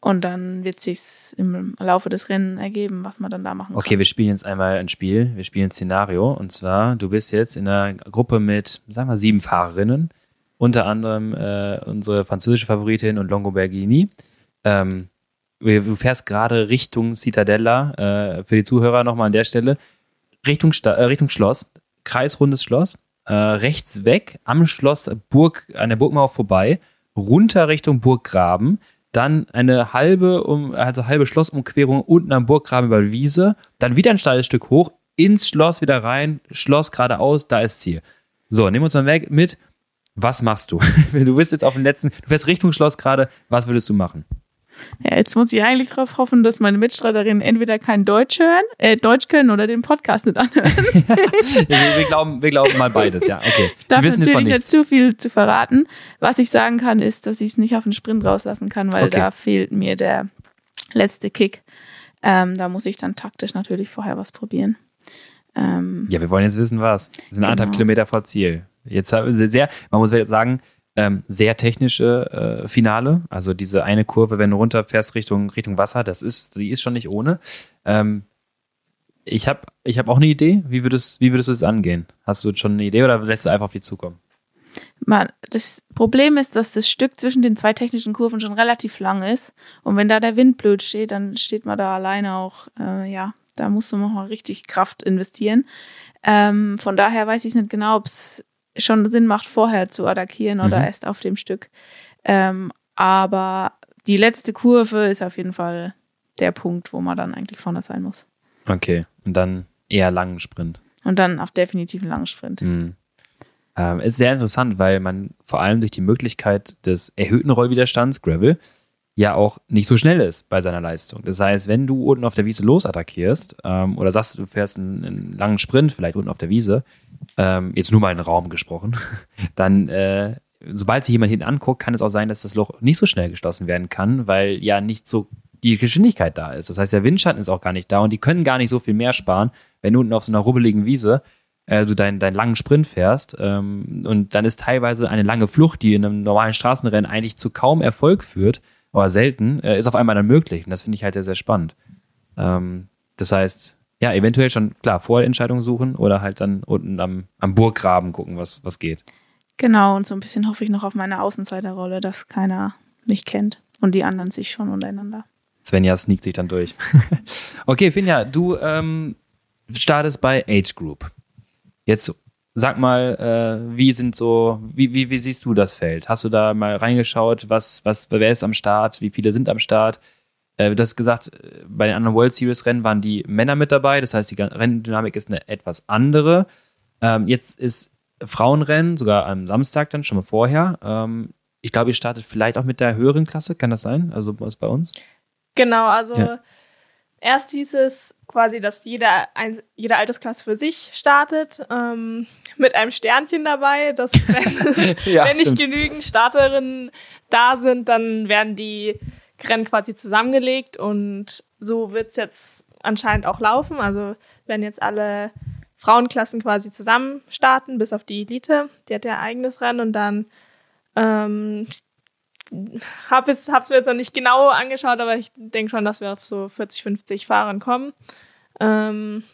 Und dann wird sich's im Laufe des Rennens ergeben, was man dann da machen Okay, kann. wir spielen jetzt einmal ein Spiel. Wir spielen ein Szenario. Und zwar, du bist jetzt in einer Gruppe mit, sagen wir, sieben Fahrerinnen. Unter anderem äh, unsere französische Favoritin und Longo Berghini. Ähm, du fährst gerade Richtung Citadella. Äh, für die Zuhörer nochmal an der Stelle. Richtung, Sta äh, Richtung Schloss. Kreisrundes Schloss. Äh, rechts weg, am Schloss Burg, an der Burgmauer vorbei. Runter Richtung Burggraben. Dann eine halbe, um, also halbe Schlossumquerung unten am Burggraben über die Wiese. Dann wieder ein steiles Stück hoch, ins Schloss wieder rein, Schloss geradeaus, da ist Ziel. So, nehmen wir uns dann weg mit. Was machst du? Du bist jetzt auf dem letzten, du fährst Richtung Schloss gerade, was würdest du machen? Ja, jetzt muss ich eigentlich darauf hoffen, dass meine Mitstreiterinnen entweder kein Deutsch hören, äh, Deutsch können oder den Podcast nicht anhören. wir, wir, glauben, wir glauben mal beides, ja. Okay. Ich darf natürlich nicht zu viel zu verraten. Was ich sagen kann, ist, dass ich es nicht auf den Sprint rauslassen kann, weil okay. da fehlt mir der letzte Kick. Ähm, da muss ich dann taktisch natürlich vorher was probieren. Ähm, ja, wir wollen jetzt wissen, was. Das sind genau. anderthalb Kilometer vor Ziel. Jetzt wir sehr, man muss jetzt sagen, ähm, sehr technische äh, Finale. Also diese eine Kurve, wenn du runterfährst Richtung, Richtung Wasser, das ist, die ist schon nicht ohne. Ähm, ich habe ich hab auch eine Idee. Wie würdest, wie würdest du es angehen? Hast du schon eine Idee oder lässt du einfach auf die zukommen? Man, das Problem ist, dass das Stück zwischen den zwei technischen Kurven schon relativ lang ist. Und wenn da der Wind blöd steht, dann steht man da alleine auch, äh, ja, da musst du mal richtig Kraft investieren. Ähm, von daher weiß ich nicht genau, ob es schon Sinn macht, vorher zu attackieren oder mhm. erst auf dem Stück. Ähm, aber die letzte Kurve ist auf jeden Fall der Punkt, wo man dann eigentlich vorne sein muss. Okay, und dann eher langen Sprint. Und dann auf definitiv einen langen Sprint. Mhm. Ähm, ist sehr interessant, weil man vor allem durch die Möglichkeit des erhöhten Rollwiderstands, Gravel, ja auch nicht so schnell ist bei seiner Leistung. Das heißt, wenn du unten auf der Wiese losattackierst ähm, oder sagst, du fährst einen, einen, langen Sprint, vielleicht unten auf der Wiese, ähm, jetzt nur mal in den Raum gesprochen, dann äh, sobald sich jemand hinten anguckt, kann es auch sein, dass das Loch nicht so schnell geschlossen werden kann, weil ja nicht so die Geschwindigkeit da ist. Das heißt, der Windschatten ist auch gar nicht da und die können gar nicht so viel mehr sparen, wenn du unten auf so einer rubbeligen Wiese äh, du deinen, deinen langen Sprint fährst ähm, und dann ist teilweise eine lange Flucht, die in einem normalen Straßenrennen eigentlich zu kaum Erfolg führt, oder selten, äh, ist auf einmal dann möglich. Und das finde ich halt sehr, sehr spannend. Ähm, das heißt, ja, eventuell schon, klar, vorher Entscheidungen suchen oder halt dann unten am, am Burggraben gucken, was, was geht. Genau, und so ein bisschen hoffe ich noch auf meine Außenseiterrolle, dass keiner mich kennt und die anderen sich schon untereinander. Svenja sneakt sich dann durch. okay, Finja, du ähm, startest bei Age Group. Jetzt Sag mal, äh, wie sind so, wie, wie, wie siehst du das Feld? Hast du da mal reingeschaut, was, was, wer ist am Start, wie viele sind am Start? Äh, du hast gesagt, bei den anderen World Series Rennen waren die Männer mit dabei, das heißt, die Renndynamik ist eine etwas andere. Ähm, jetzt ist Frauenrennen, sogar am Samstag dann, schon mal vorher. Ähm, ich glaube, ihr startet vielleicht auch mit der höheren Klasse, kann das sein? Also was bei uns? Genau, also ja. erst hieß es quasi, dass jeder, ein, jede Altersklasse für sich startet, ähm, mit einem Sternchen dabei, dass wenn, ja, wenn nicht genügend Starterinnen da sind, dann werden die Rennen quasi zusammengelegt und so wird's jetzt anscheinend auch laufen. Also werden jetzt alle Frauenklassen quasi zusammen starten, bis auf die Elite, die hat ja eigenes Rennen und dann ähm, habe es hab's mir jetzt noch nicht genau angeschaut, aber ich denke schon, dass wir auf so 40, 50 Fahrern kommen. Ähm,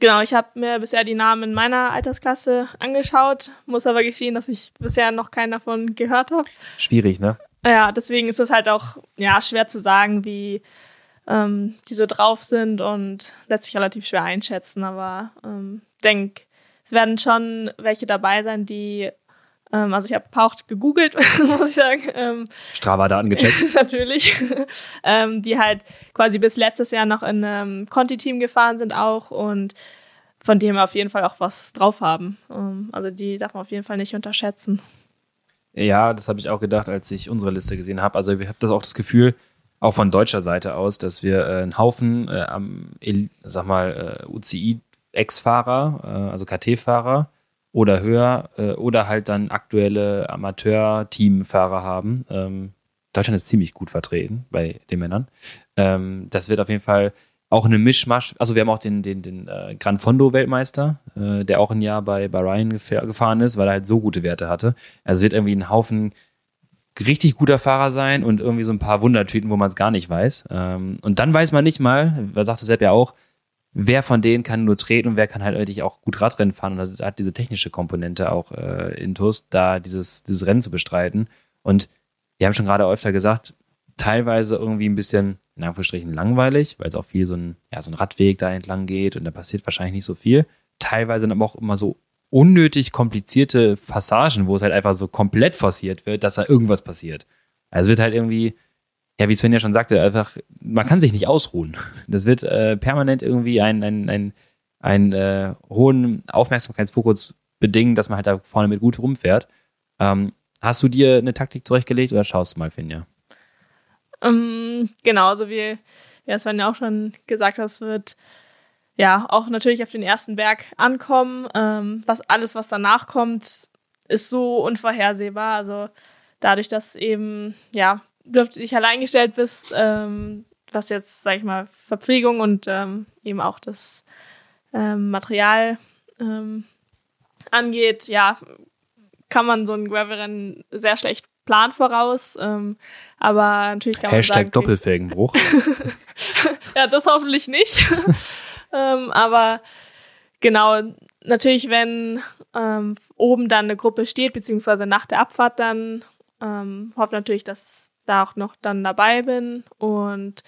genau, ich habe mir bisher die Namen in meiner Altersklasse angeschaut, muss aber gestehen, dass ich bisher noch keinen davon gehört habe. Schwierig, ne? Ja, deswegen ist es halt auch ja schwer zu sagen, wie ähm, die so drauf sind und letztlich relativ schwer einschätzen. Aber ähm, denk, es werden schon welche dabei sein, die ähm, also ich habe Paucht gegoogelt, muss ich sagen. Ähm, Strava-Daten gecheckt. natürlich. ähm, die halt quasi bis letztes Jahr noch in einem Conti-Team gefahren sind auch und von dem auf jeden Fall auch was drauf haben. Ähm, also die darf man auf jeden Fall nicht unterschätzen. Ja, das habe ich auch gedacht, als ich unsere Liste gesehen habe. Also ich habe das auch das Gefühl, auch von deutscher Seite aus, dass wir äh, einen Haufen äh, am, sag mal, äh, UCI-Ex-Fahrer, äh, also KT-Fahrer, oder höher äh, oder halt dann aktuelle Amateur-Teamfahrer haben. Ähm, Deutschland ist ziemlich gut vertreten bei den Männern. Ähm, das wird auf jeden Fall auch eine Mischmasch. Also wir haben auch den, den, den äh, Gran Fondo Weltmeister, äh, der auch ein Jahr bei Bahrain gefahren ist, weil er halt so gute Werte hatte. Also es wird irgendwie ein Haufen richtig guter Fahrer sein und irgendwie so ein paar Wundertüten, wo man es gar nicht weiß. Ähm, und dann weiß man nicht mal, sagte Sepp ja auch, wer von denen kann nur treten und wer kann halt eigentlich auch gut Radrennen fahren. Und das hat diese technische Komponente auch äh, in TUS, da dieses, dieses Rennen zu bestreiten. Und wir haben schon gerade öfter gesagt, teilweise irgendwie ein bisschen, in Anführungsstrichen, langweilig, weil es auch viel so ein, ja, so ein Radweg da entlang geht und da passiert wahrscheinlich nicht so viel. Teilweise aber auch immer so unnötig komplizierte Passagen, wo es halt einfach so komplett forciert wird, dass da irgendwas passiert. Also wird halt irgendwie ja, wie Sven ja schon sagte, einfach, man kann sich nicht ausruhen. Das wird äh, permanent irgendwie einen ein, ein, ein, äh, hohen Aufmerksamkeitsfokus bedingen, dass man halt da vorne mit gut rumfährt. Ähm, hast du dir eine Taktik zurechtgelegt oder schaust du mal, Finja? Ähm, genau, also wie ja, Sven ja auch schon gesagt hat, es wird ja auch natürlich auf den ersten Berg ankommen. Ähm, was alles, was danach kommt, ist so unvorhersehbar. Also dadurch, dass eben ja du dich allein gestellt bist, ähm, was jetzt sag ich mal Verpflegung und ähm, eben auch das ähm, Material ähm, angeht, ja kann man so ein Gravelrennen sehr schlecht planen voraus. Ähm, aber natürlich kann man Hashtag sagen, Doppelfelgenbruch. ja, das hoffentlich nicht. ähm, aber genau, natürlich, wenn oben dann eine Gruppe steht, beziehungsweise nach der Abfahrt dann, hoffe natürlich, dass da auch noch dann dabei bin und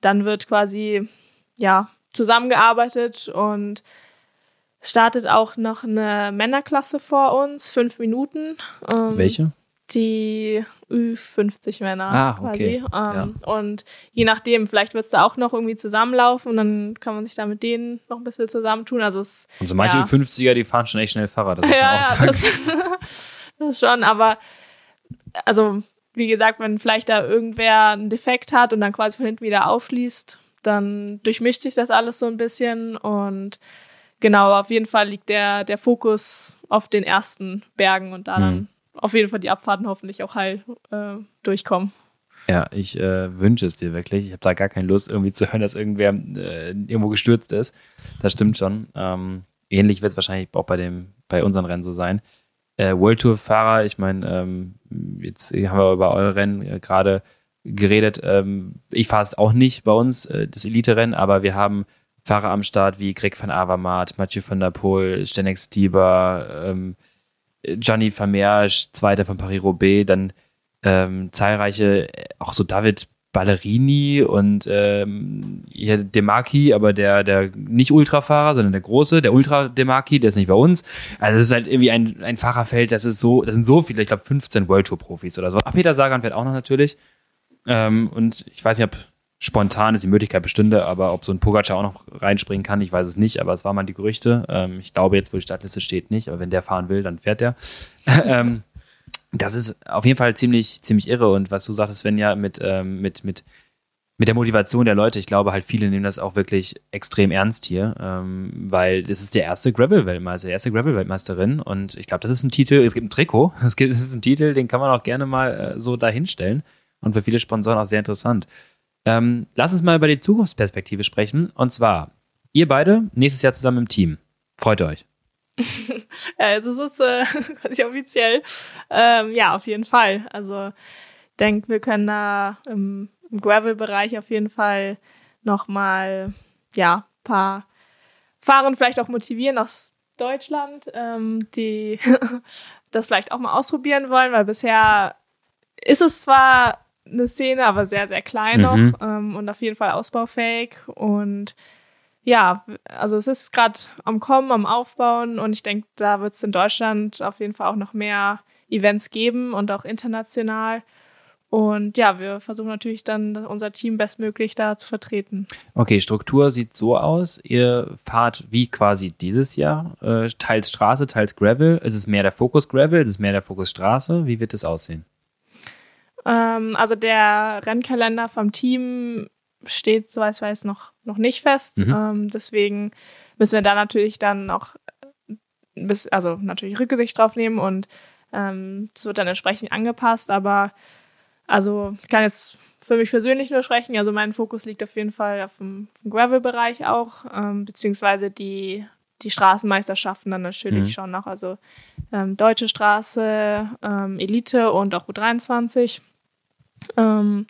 dann wird quasi, ja, zusammengearbeitet und es startet auch noch eine Männerklasse vor uns, fünf Minuten. Ähm, Welche? Die Ü50 Männer ah, okay. quasi. Ähm, ja. Und je nachdem, vielleicht wird es da auch noch irgendwie zusammenlaufen und dann kann man sich da mit denen noch ein bisschen zusammentun. Also es, und so manche ja. Ü50er, die fahren schon echt schnell Fahrrad, das muss ja, man auch sagen. Das, das schon, aber also wie gesagt, wenn vielleicht da irgendwer einen Defekt hat und dann quasi von hinten wieder aufschließt, dann durchmischt sich das alles so ein bisschen und genau, auf jeden Fall liegt der, der Fokus auf den ersten Bergen und da mhm. dann auf jeden Fall die Abfahrten hoffentlich auch heil äh, durchkommen. Ja, ich äh, wünsche es dir wirklich. Ich habe da gar keine Lust, irgendwie zu hören, dass irgendwer äh, irgendwo gestürzt ist. Das stimmt schon. Ähm, ähnlich wird es wahrscheinlich auch bei dem, bei unseren Rennen so sein. Äh, World Tour Fahrer, ich meine, ähm, jetzt haben wir über eure Rennen äh, gerade geredet. Ähm, ich fahre es auch nicht bei uns, äh, das Elite-Rennen, aber wir haben Fahrer am Start wie Greg van Avermaet, Mathieu van der Poel, Stenek Stieber, ähm, Gianni Vermeersch, Zweiter von Paris-Roubaix, dann ähm, zahlreiche, auch so David Ballerini und ähm, hier Demarki, aber der, der nicht Ultrafahrer, sondern der große, der Ultra Demarki, der ist nicht bei uns. Also es ist halt irgendwie ein, ein Fahrerfeld, das ist so, das sind so viele, ich glaube 15 World Tour Profis oder so. Ach, Peter Sagan fährt auch noch natürlich. Ähm, und ich weiß nicht, ob spontan ist die Möglichkeit bestünde, aber ob so ein Pogacar auch noch reinspringen kann, ich weiß es nicht, aber es waren mal die Gerüchte. Ähm, ich glaube jetzt, wo die Startliste steht, nicht, aber wenn der fahren will, dann fährt der. ähm, das ist auf jeden Fall ziemlich, ziemlich irre und was du sagtest, Sven, ja, mit, ähm, mit, mit, mit der Motivation der Leute, ich glaube halt viele nehmen das auch wirklich extrem ernst hier, ähm, weil das ist der erste Gravel-Weltmeister, die erste Gravel-Weltmeisterin und ich glaube, das ist ein Titel, es gibt ein Trikot, es, gibt, es ist ein Titel, den kann man auch gerne mal äh, so dahinstellen und für viele Sponsoren auch sehr interessant. Ähm, lass uns mal über die Zukunftsperspektive sprechen. Und zwar, ihr beide nächstes Jahr zusammen im Team. Freut euch. ja, jetzt ist es äh, quasi offiziell. Ähm, ja, auf jeden Fall. Also, ich denke, wir können da im, im Gravel-Bereich auf jeden Fall nochmal, ja, paar Fahren vielleicht auch motivieren aus Deutschland, ähm, die das vielleicht auch mal ausprobieren wollen, weil bisher ist es zwar eine Szene, aber sehr, sehr klein mhm. noch ähm, und auf jeden Fall ausbaufähig. Und ja, also es ist gerade am Kommen, am Aufbauen und ich denke, da wird es in Deutschland auf jeden Fall auch noch mehr Events geben und auch international. Und ja, wir versuchen natürlich dann unser Team bestmöglich da zu vertreten. Okay, Struktur sieht so aus. Ihr fahrt wie quasi dieses Jahr, äh, teils Straße, teils Gravel. Ist es mehr der Fokus Gravel? Ist es mehr der Fokus Straße? Wie wird es aussehen? Ähm, also der Rennkalender vom Team steht, soweit ich weiß, noch, noch nicht fest. Mhm. Ähm, deswegen müssen wir da natürlich dann auch bis, also natürlich Rücksicht drauf nehmen und ähm, es wird dann entsprechend angepasst. Aber also ich kann jetzt für mich persönlich nur sprechen. Also mein Fokus liegt auf jeden Fall auf dem, dem Gravel-Bereich auch, ähm, beziehungsweise die, die Straßenmeisterschaften dann natürlich mhm. schon noch. Also ähm, Deutsche Straße, ähm, Elite und auch U23. Ähm,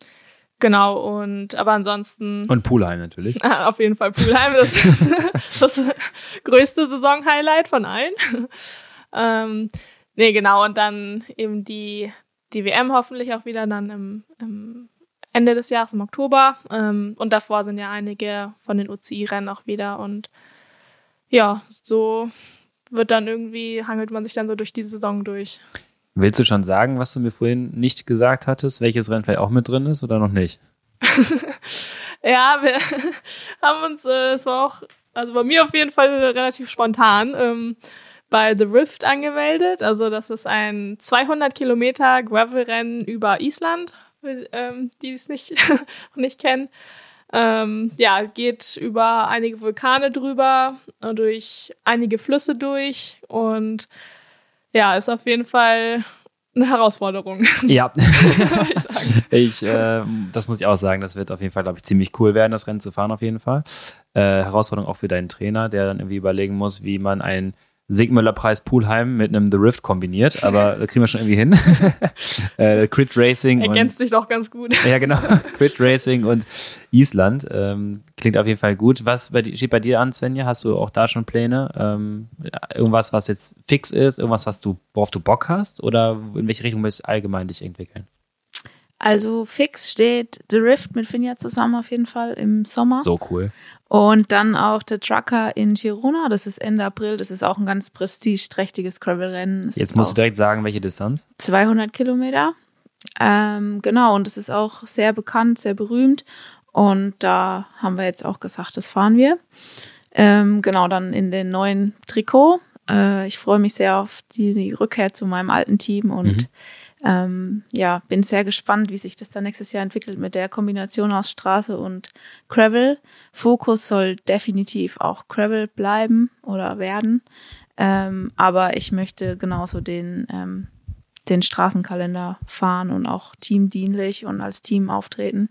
genau, und aber ansonsten. Und Poolheim natürlich. auf jeden Fall Poolheim, das, das größte Saisonhighlight von allen. ähm, nee, genau, und dann eben die, die WM hoffentlich auch wieder dann im, im Ende des Jahres, im Oktober. Ähm, und davor sind ja einige von den UCI-Rennen auch wieder. Und ja, so wird dann irgendwie, hangelt man sich dann so durch die Saison durch. Willst du schon sagen, was du mir vorhin nicht gesagt hattest, welches Rennen vielleicht auch mit drin ist oder noch nicht? ja, wir haben uns, äh, es war auch, also bei mir auf jeden Fall relativ spontan, ähm, bei The Rift angemeldet. Also das ist ein 200 Kilometer Gravel-Rennen über Island, ähm, die es nicht, nicht kennen. Ähm, ja, geht über einige Vulkane drüber, durch einige Flüsse durch und ja, ist auf jeden Fall eine Herausforderung. Ja, ich, äh, das muss ich auch sagen. Das wird auf jeden Fall, glaube ich, ziemlich cool werden, das Rennen zu fahren, auf jeden Fall. Äh, Herausforderung auch für deinen Trainer, der dann irgendwie überlegen muss, wie man ein Sigmüller-Preis Poolheim mit einem The Rift kombiniert, aber das kriegen wir schon irgendwie hin. äh, Crit Racing. Ergänzt sich doch ganz gut. Ja, genau. Crit Racing und Island. Ähm, klingt auf jeden Fall gut. Was bei, steht bei dir an, Svenja? Hast du auch da schon Pläne? Ähm, irgendwas, was jetzt fix ist? Irgendwas, was du, worauf du Bock hast? Oder in welche Richtung willst du allgemein dich entwickeln? Also fix steht The Rift mit Finja zusammen auf jeden Fall im Sommer. So cool. Und dann auch der Trucker in Girona, das ist Ende April, das ist auch ein ganz prestigeträchtiges Gravel-Rennen. Jetzt musst du direkt sagen, welche Distanz? 200 Kilometer. Ähm, genau, und das ist auch sehr bekannt, sehr berühmt. Und da haben wir jetzt auch gesagt, das fahren wir. Ähm, genau, dann in den neuen Trikot. Äh, ich freue mich sehr auf die, die, Rückkehr zu meinem alten Team und mhm ähm, ja, bin sehr gespannt, wie sich das dann nächstes Jahr entwickelt mit der Kombination aus Straße und Gravel. Fokus soll definitiv auch Gravel bleiben oder werden. Ähm, aber ich möchte genauso den, ähm, den Straßenkalender fahren und auch teamdienlich und als Team auftreten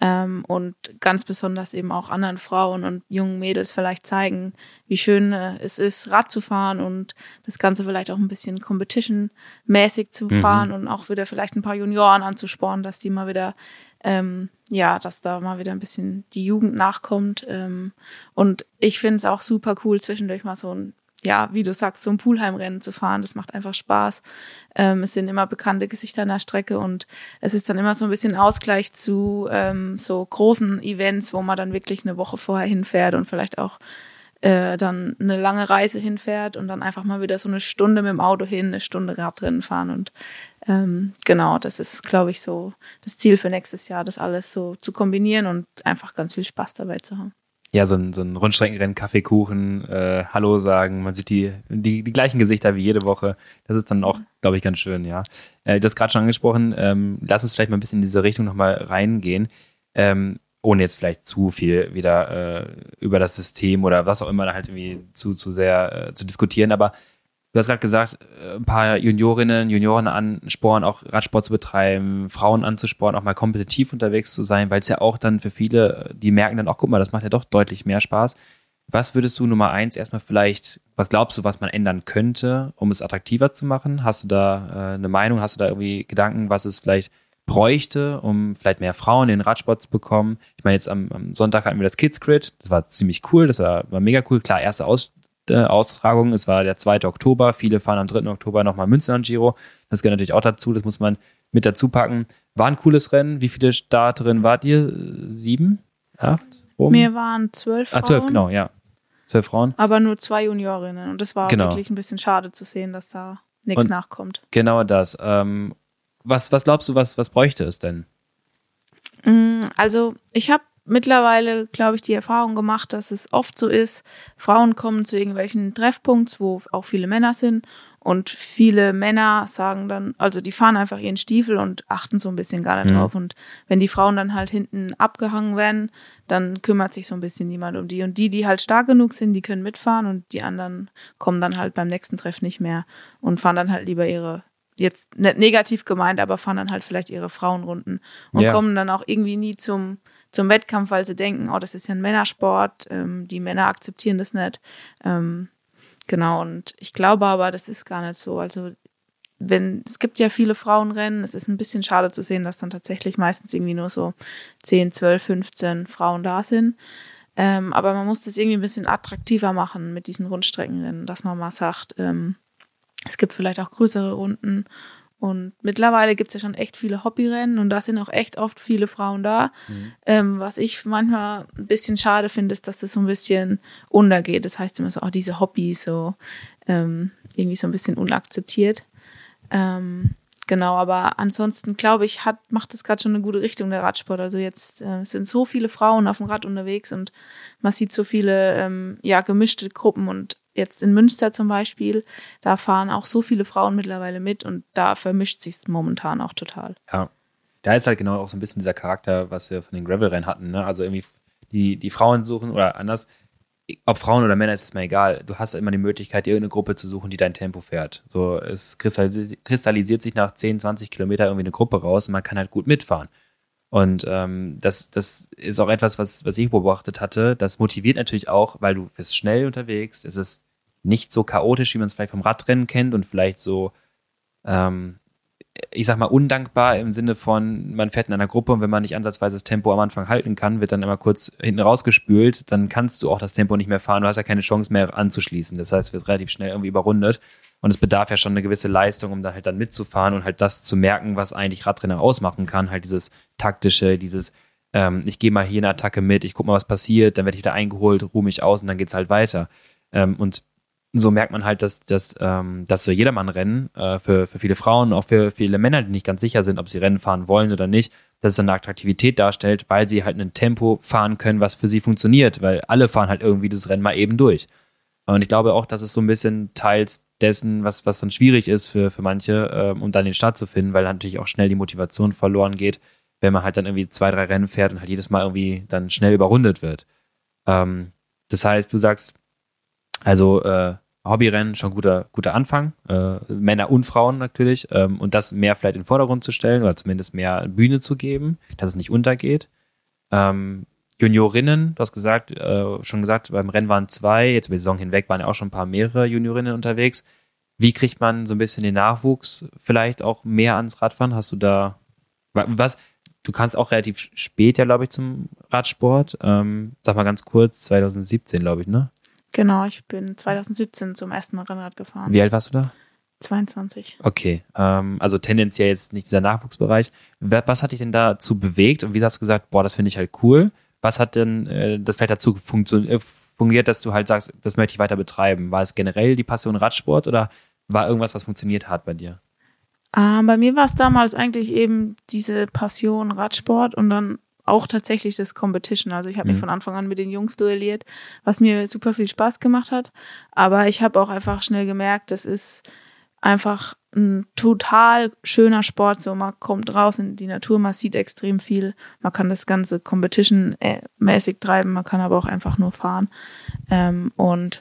ähm, und ganz besonders eben auch anderen Frauen und jungen Mädels vielleicht zeigen, wie schön äh, es ist, Rad zu fahren und das Ganze vielleicht auch ein bisschen Competition-mäßig zu mhm. fahren und auch wieder vielleicht ein paar Junioren anzuspornen, dass die mal wieder ähm, ja, dass da mal wieder ein bisschen die Jugend nachkommt. Ähm, und ich finde es auch super cool, zwischendurch mal so ein ja, wie du sagst, so ein Poolheimrennen zu fahren. Das macht einfach Spaß. Ähm, es sind immer bekannte Gesichter an der Strecke und es ist dann immer so ein bisschen Ausgleich zu ähm, so großen Events, wo man dann wirklich eine Woche vorher hinfährt und vielleicht auch äh, dann eine lange Reise hinfährt und dann einfach mal wieder so eine Stunde mit dem Auto hin, eine Stunde Radrennen fahren und ähm, genau, das ist, glaube ich, so das Ziel für nächstes Jahr, das alles so zu kombinieren und einfach ganz viel Spaß dabei zu haben ja, so ein, so ein Rundstreckenrennen, Kaffeekuchen, äh, Hallo sagen, man sieht die, die, die gleichen Gesichter wie jede Woche. Das ist dann auch, glaube ich, ganz schön, ja. Äh, das gerade schon angesprochen, ähm, lass uns vielleicht mal ein bisschen in diese Richtung nochmal reingehen. Ähm, ohne jetzt vielleicht zu viel wieder äh, über das System oder was auch immer halt irgendwie zu, zu sehr äh, zu diskutieren, aber Du hast gerade gesagt, äh, ein paar Juniorinnen, Junioren ansporen, auch Radsport zu betreiben, Frauen anzusporen, auch mal kompetitiv unterwegs zu sein, weil es ja auch dann für viele, die merken dann auch, guck mal, das macht ja doch deutlich mehr Spaß. Was würdest du Nummer eins erstmal vielleicht, was glaubst du, was man ändern könnte, um es attraktiver zu machen? Hast du da äh, eine Meinung? Hast du da irgendwie Gedanken, was es vielleicht bräuchte, um vielleicht mehr Frauen in den Radsport zu bekommen? Ich meine, jetzt am, am Sonntag hatten wir das Kids Grid. Das war ziemlich cool. Das war, war mega cool. Klar, erste Aus äh, Austragung. Es war der 2. Oktober. Viele fahren am 3. Oktober nochmal Münzen an Giro. Das gehört natürlich auch dazu. Das muss man mit dazu packen. War ein cooles Rennen. Wie viele Starterinnen wart ihr? Sieben? Acht? Rum? Mir waren zwölf Frauen. Ah, zwölf, genau, ja. Zwölf Frauen. Aber nur zwei Juniorinnen. Und das war genau. wirklich ein bisschen schade zu sehen, dass da nichts nachkommt. Genau das. Ähm, was, was glaubst du, was, was bräuchte es denn? Mm, also, ich habe mittlerweile, glaube ich, die Erfahrung gemacht, dass es oft so ist, Frauen kommen zu irgendwelchen Treffpunkts, wo auch viele Männer sind und viele Männer sagen dann, also die fahren einfach ihren Stiefel und achten so ein bisschen gar nicht mhm. drauf. Und wenn die Frauen dann halt hinten abgehangen werden, dann kümmert sich so ein bisschen niemand um die. Und die, die halt stark genug sind, die können mitfahren und die anderen kommen dann halt beim nächsten Treff nicht mehr und fahren dann halt lieber ihre jetzt nicht negativ gemeint, aber fahren dann halt vielleicht ihre Frauenrunden und ja. kommen dann auch irgendwie nie zum zum Wettkampf, weil sie denken, oh, das ist ja ein Männersport, ähm, die Männer akzeptieren das nicht. Ähm, genau, und ich glaube aber, das ist gar nicht so. Also wenn, es gibt ja viele Frauenrennen, es ist ein bisschen schade zu sehen, dass dann tatsächlich meistens irgendwie nur so 10, 12, 15 Frauen da sind. Ähm, aber man muss das irgendwie ein bisschen attraktiver machen mit diesen Rundstreckenrennen, dass man mal sagt, ähm, es gibt vielleicht auch größere Runden und mittlerweile gibt es ja schon echt viele Hobbyrennen und da sind auch echt oft viele Frauen da. Mhm. Ähm, was ich manchmal ein bisschen schade finde, ist, dass das so ein bisschen untergeht. Das heißt immer so, auch oh, diese Hobbys so ähm, irgendwie so ein bisschen unakzeptiert. Ähm, genau, aber ansonsten glaube ich, hat, macht das gerade schon eine gute Richtung der Radsport. Also jetzt äh, sind so viele Frauen auf dem Rad unterwegs und man sieht so viele ähm, ja gemischte Gruppen und jetzt in Münster zum Beispiel, da fahren auch so viele Frauen mittlerweile mit und da vermischt sich momentan auch total. Ja. da ist halt genau auch so ein bisschen dieser Charakter, was wir von den Gravel-Rennen hatten. Ne? Also irgendwie die, die Frauen suchen oder anders, ob Frauen oder Männer ist es mir egal. Du hast immer die Möglichkeit, irgendeine Gruppe zu suchen, die dein Tempo fährt. So, es kristallisiert sich nach 10, 20 Kilometer irgendwie eine Gruppe raus und man kann halt gut mitfahren. Und ähm, das, das ist auch etwas, was, was ich beobachtet hatte. Das motiviert natürlich auch, weil du bist schnell unterwegs. Es ist nicht so chaotisch, wie man es vielleicht vom Radrennen kennt und vielleicht so ähm, ich sag mal, undankbar im Sinne von, man fährt in einer Gruppe und wenn man nicht ansatzweise das Tempo am Anfang halten kann, wird dann immer kurz hinten rausgespült, dann kannst du auch das Tempo nicht mehr fahren, du hast ja keine Chance mehr anzuschließen. Das heißt, du wirst relativ schnell irgendwie überrundet und es bedarf ja schon eine gewisse Leistung, um da halt dann mitzufahren und halt das zu merken, was eigentlich Radrenner ausmachen kann, halt dieses taktische, dieses ähm, ich gehe mal hier eine Attacke mit, ich guck mal, was passiert, dann werde ich wieder eingeholt, ruhe mich aus und dann geht's halt weiter. Ähm, und so merkt man halt, dass, dass, ähm, dass so Jedermann-Rennen äh, für, für viele Frauen, auch für viele Männer, die nicht ganz sicher sind, ob sie Rennen fahren wollen oder nicht, dass es eine Attraktivität darstellt, weil sie halt ein Tempo fahren können, was für sie funktioniert, weil alle fahren halt irgendwie das Rennen mal eben durch. Und ich glaube auch, dass es so ein bisschen teils dessen, was, was dann schwierig ist für, für manche, ähm, um dann den Start zu finden, weil natürlich auch schnell die Motivation verloren geht, wenn man halt dann irgendwie zwei, drei Rennen fährt und halt jedes Mal irgendwie dann schnell überrundet wird. Ähm, das heißt, du sagst, also äh, Hobbyrennen schon guter, guter Anfang. Äh, Männer und Frauen natürlich. Ähm, und das mehr vielleicht in den Vordergrund zu stellen oder zumindest mehr Bühne zu geben, dass es nicht untergeht. Ähm, Juniorinnen, du hast gesagt, äh, schon gesagt, beim Rennen waren zwei, jetzt über die Saison hinweg waren ja auch schon ein paar mehrere Juniorinnen unterwegs. Wie kriegt man so ein bisschen den Nachwuchs vielleicht auch mehr ans Radfahren? Hast du da was? Du kannst auch relativ spät ja, glaube ich, zum Radsport. Ähm, sag mal ganz kurz, 2017, glaube ich, ne? Genau, ich bin 2017 zum ersten Mal Rennrad gefahren. Wie alt warst du da? 22. Okay, ähm, also tendenziell jetzt nicht dieser Nachwuchsbereich. Was hat dich denn dazu bewegt und wie hast du gesagt, boah, das finde ich halt cool? Was hat denn äh, das vielleicht dazu äh, fungiert, dass du halt sagst, das möchte ich weiter betreiben? War es generell die Passion Radsport oder war irgendwas, was funktioniert hat bei dir? Ähm, bei mir war es damals eigentlich eben diese Passion Radsport und dann auch tatsächlich das Competition. Also ich habe mhm. mich von Anfang an mit den Jungs duelliert, was mir super viel Spaß gemacht hat. Aber ich habe auch einfach schnell gemerkt, das ist einfach ein total schöner Sport. So, man kommt raus in die Natur, man sieht extrem viel. Man kann das ganze Competition-mäßig treiben, man kann aber auch einfach nur fahren. Ähm, und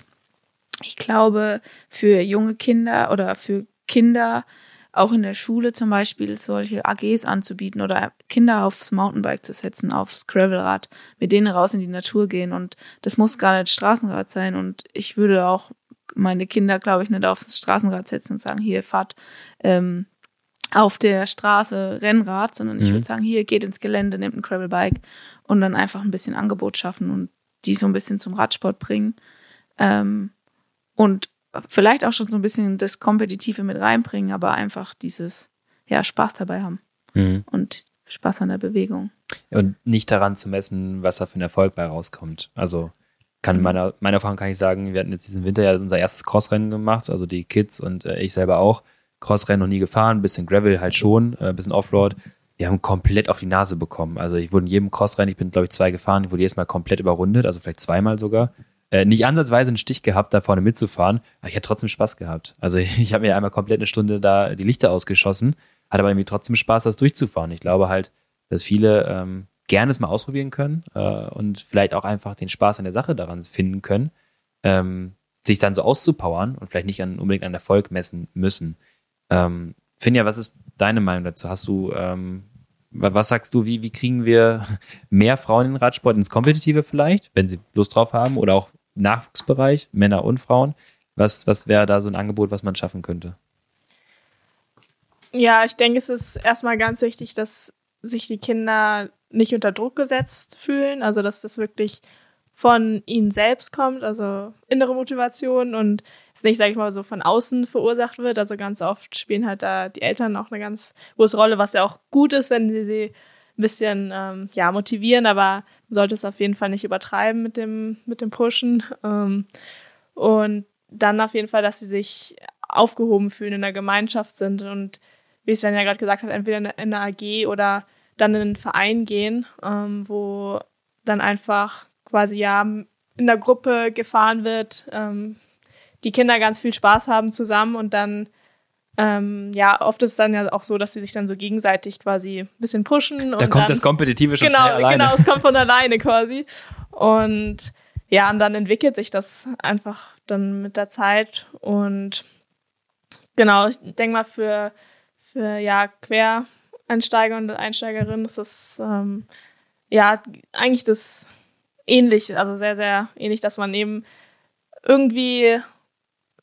ich glaube, für junge Kinder oder für Kinder auch in der Schule zum Beispiel solche AGs anzubieten oder Kinder aufs Mountainbike zu setzen, aufs Gravelrad, mit denen raus in die Natur gehen. Und das muss gar nicht Straßenrad sein. Und ich würde auch meine Kinder, glaube ich, nicht aufs Straßenrad setzen und sagen, hier fahrt ähm, auf der Straße Rennrad, sondern ich mhm. würde sagen, hier geht ins Gelände, nehmt ein Gravelbike und dann einfach ein bisschen Angebot schaffen und die so ein bisschen zum Radsport bringen. Ähm, und vielleicht auch schon so ein bisschen das Kompetitive mit reinbringen, aber einfach dieses, ja, Spaß dabei haben. Mhm. Und Spaß an der Bewegung. Und nicht daran zu messen, was da für ein Erfolg bei rauskommt. Also kann mhm. meiner, meiner Erfahrung kann ich sagen, wir hatten jetzt diesen Winter ja unser erstes Crossrennen gemacht, also die Kids und äh, ich selber auch. Crossrennen noch nie gefahren, bisschen Gravel halt schon, äh, bisschen Offroad. Wir haben komplett auf die Nase bekommen. Also ich wurde in jedem Crossrennen, ich bin glaube ich zwei gefahren, ich wurde jedes Mal komplett überrundet, also vielleicht zweimal sogar äh, nicht ansatzweise einen Stich gehabt, da vorne mitzufahren, aber ich hatte trotzdem Spaß gehabt. Also ich, ich habe mir einmal komplett eine Stunde da die Lichter ausgeschossen, hatte aber irgendwie trotzdem Spaß, das durchzufahren. Ich glaube halt, dass viele ähm, gerne es mal ausprobieren können äh, und vielleicht auch einfach den Spaß an der Sache daran finden können, ähm, sich dann so auszupowern und vielleicht nicht an, unbedingt an Erfolg messen müssen. Ähm, Finja, was ist deine Meinung dazu? Hast du, ähm, was sagst du, wie, wie kriegen wir mehr Frauen in den Radsport ins Kompetitive vielleicht, wenn sie Lust drauf haben oder auch Nachwuchsbereich, Männer und Frauen. Was, was wäre da so ein Angebot, was man schaffen könnte? Ja, ich denke, es ist erstmal ganz wichtig, dass sich die Kinder nicht unter Druck gesetzt fühlen, also dass das wirklich von ihnen selbst kommt, also innere Motivation und nicht, sage ich mal, so von außen verursacht wird. Also ganz oft spielen halt da die Eltern auch eine ganz große Rolle, was ja auch gut ist, wenn sie sie ein bisschen ähm, ja motivieren, aber sollte es auf jeden Fall nicht übertreiben mit dem, mit dem Pushen. Ähm, und dann auf jeden Fall, dass sie sich aufgehoben fühlen, in der Gemeinschaft sind und wie Sven ja gerade gesagt hat, entweder in einer AG oder dann in einen Verein gehen, ähm, wo dann einfach quasi ja in der Gruppe gefahren wird, ähm, die Kinder ganz viel Spaß haben zusammen und dann ähm, ja, oft ist es dann ja auch so, dass sie sich dann so gegenseitig quasi ein bisschen pushen. Da kommt dann, das Kompetitive schon genau, alleine. Genau, es kommt von alleine quasi. Und ja, und dann entwickelt sich das einfach dann mit der Zeit. Und genau, ich denke mal, für, für ja, Quereinsteiger und Einsteigerinnen ist das ähm, ja eigentlich das ähnlich, also sehr, sehr ähnlich, dass man eben irgendwie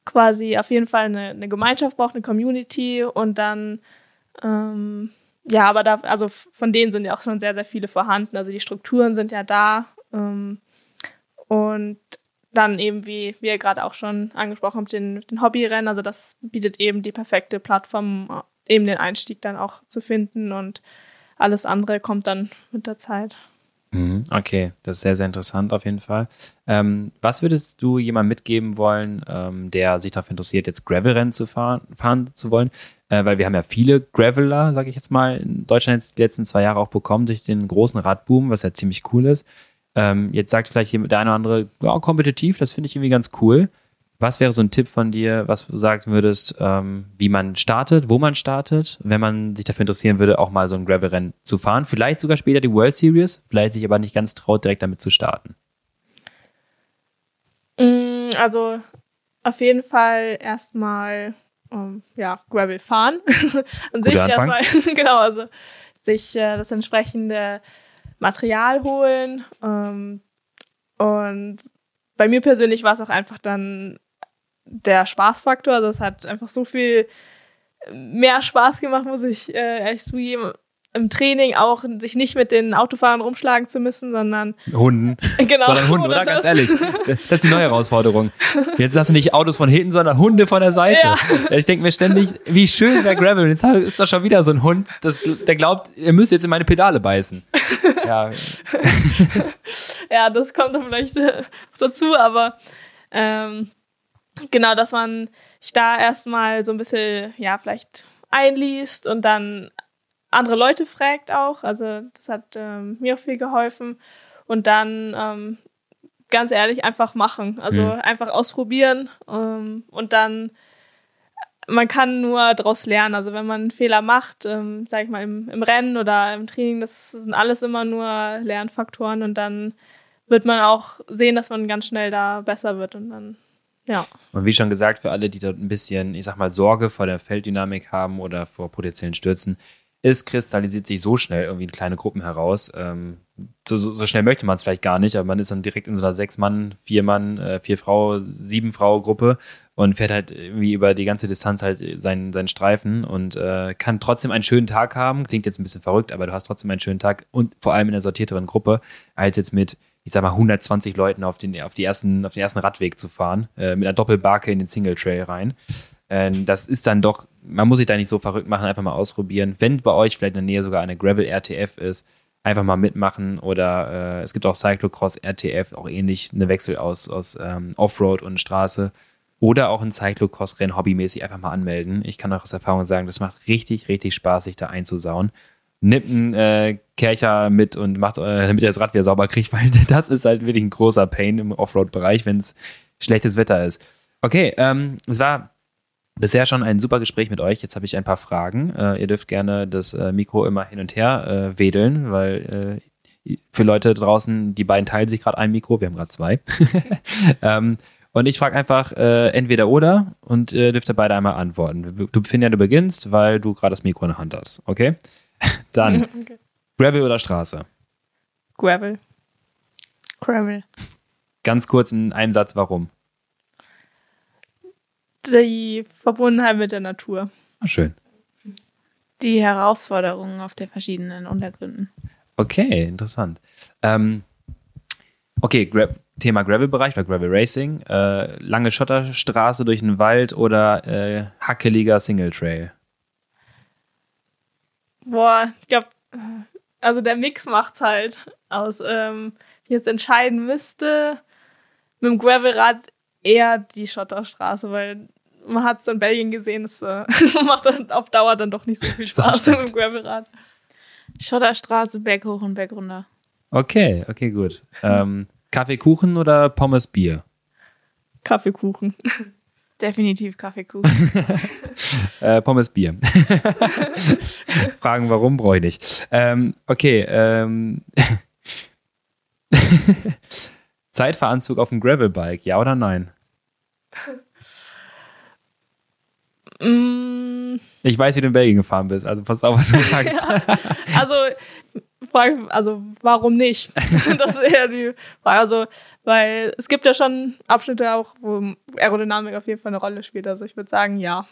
quasi auf jeden Fall eine, eine Gemeinschaft braucht, eine Community und dann ähm, ja, aber da, also von denen sind ja auch schon sehr, sehr viele vorhanden. Also die Strukturen sind ja da. Ähm, und dann eben, wie, ihr gerade auch schon angesprochen habt, den, den Hobbyrennen. Also das bietet eben die perfekte Plattform, eben den Einstieg dann auch zu finden und alles andere kommt dann mit der Zeit. Mhm, Okay, das ist sehr, sehr interessant auf jeden Fall. Ähm, was würdest du jemandem mitgeben wollen, ähm, der sich dafür interessiert, jetzt Gravel-Rennen zu fahren, fahren zu wollen? Äh, weil wir haben ja viele Graveler, sage ich jetzt mal, in Deutschland jetzt die letzten zwei Jahre auch bekommen durch den großen Radboom, was ja ziemlich cool ist. Ähm, jetzt sagt vielleicht der eine oder andere, ja, kompetitiv, das finde ich irgendwie ganz cool. Was wäre so ein Tipp von dir, was du sagen würdest, ähm, wie man startet, wo man startet, wenn man sich dafür interessieren würde, auch mal so ein Gravel-Rennen zu fahren? Vielleicht sogar später die World Series, vielleicht sich aber nicht ganz traut, direkt damit zu starten. Mm, Also auf jeden Fall erstmal ähm, ja, Gravel fahren. Und sich Anfang. erstmal, genau, also sich äh, das entsprechende Material holen. Ähm, und bei mir persönlich war es auch einfach dann der Spaßfaktor. Also es hat einfach so viel mehr Spaß gemacht, muss ich äh, ehrlich zugeben. Im Training auch sich nicht mit den Autofahrern rumschlagen zu müssen, sondern Hunden. genau. Sondern Hunde, oder? das. Ganz ehrlich. Das ist die neue Herausforderung. Jetzt hast du nicht Autos von hinten, sondern Hunde von der Seite. Ja. Ich denke mir ständig, wie schön wäre Gravel. Jetzt ist da schon wieder so ein Hund, das, der glaubt, ihr müsst jetzt in meine Pedale beißen. Ja, ja, das kommt dann vielleicht äh, dazu, aber ähm, genau, dass man sich da erstmal so ein bisschen, ja, vielleicht einliest und dann andere Leute fragt auch. Also das hat ähm, mir auch viel geholfen. Und dann ähm, ganz ehrlich einfach machen. Also Mhm. einfach ausprobieren ähm, und dann man kann nur daraus lernen. Also wenn man einen Fehler macht, ähm, sag ich mal, im, im Rennen oder im Training, das sind alles immer nur Lernfaktoren und dann wird man auch sehen, dass man ganz schnell da besser wird und dann, ja. Und wie schon gesagt, für alle, die dort ein bisschen, ich sag mal, Sorge vor der Felddynamik haben oder vor potenziellen Stürzen, es kristallisiert sich so schnell irgendwie in kleine Gruppen heraus. Ähm, so, so, schnell möchte man es vielleicht gar nicht, aber man ist dann direkt in so einer Sechs-Mann, Vier-Mann, äh, Vier-Frau, Sieben-Frau-Gruppe und fährt halt irgendwie über die ganze Distanz halt seinen, seinen Streifen und äh, kann trotzdem einen schönen Tag haben. Klingt jetzt ein bisschen verrückt, aber du hast trotzdem einen schönen Tag und vor allem in einer sortierteren Gruppe, als jetzt mit, ich sag mal, 120 Leuten auf den, auf die ersten, auf den ersten Radweg zu fahren, äh, mit einer Doppelbarke in den Single Trail rein. Ähm, das ist dann doch, man muss sich da nicht so verrückt machen, einfach mal ausprobieren. Wenn bei euch vielleicht in der Nähe sogar eine Gravel RTF ist, einfach mal mitmachen oder äh, es gibt auch Cyclocross RTF, auch ähnlich, eine Wechsel aus, aus ähm, Offroad und Straße. Oder auch ein Cyclocross-Rennen hobbymäßig einfach mal anmelden. Ich kann auch aus Erfahrung sagen, das macht richtig, richtig Spaß, sich da einzusauen. Nimmt einen äh, Kercher mit und macht, äh, damit ihr das Rad wieder sauber kriegt, weil das ist halt wirklich ein großer Pain im Offroad-Bereich, wenn es schlechtes Wetter ist. Okay, ähm, es war bisher schon ein super Gespräch mit euch. Jetzt habe ich ein paar Fragen. Äh, ihr dürft gerne das äh, Mikro immer hin und her äh, wedeln, weil äh, für Leute draußen, die beiden teilen sich gerade ein Mikro, wir haben gerade zwei. ähm, und ich frage einfach äh, entweder oder und äh, dürft ihr beide einmal antworten. Du Finja, du beginnst, weil du gerade das Mikro in der Hand hast. Okay? Dann Okay. Gravel oder Straße? Gravel. Gravel. Ganz kurz in einem Satz, warum? Die Verbundenheit mit der Natur. Ah, schön. Die Herausforderungen auf den verschiedenen Untergründen. Okay, interessant. Ähm, okay, Gra Thema Gravel-Bereich oder Gravel Racing. Äh, lange Schotterstraße durch den Wald oder äh, hackeliger Single Trail? Boah, ich glaube, also der Mix macht's halt aus. Ähm, wenn ich jetzt entscheiden müsste, mit dem Gravelrad eher die Schotterstraße, weil man hat es in Belgien gesehen, es äh, macht dann auf Dauer dann doch nicht so viel Spaß mit dem Gravelrad. Schotterstraße, Berg hoch und Berg runter. Okay, okay, gut. Ähm, Kaffee, Kuchen oder Pommes, Bier? Kaffeekuchen. Definitiv Kaffeekuchen. äh, Pommes Bier. Fragen, warum, brauche ich nicht. Ähm, okay, ähm, Zeitveranzug auf dem Gravelbike, ja oder nein? Mm, Ich weiß, wie du in Belgien gefahren bist, also pass auf, was du sagst. also, frag- also warum nicht? das ist eher die Frage. Also, weil es gibt ja schon Abschnitte auch, wo Aerodynamik auf jeden Fall eine Rolle spielt. Also ich würde sagen, ja.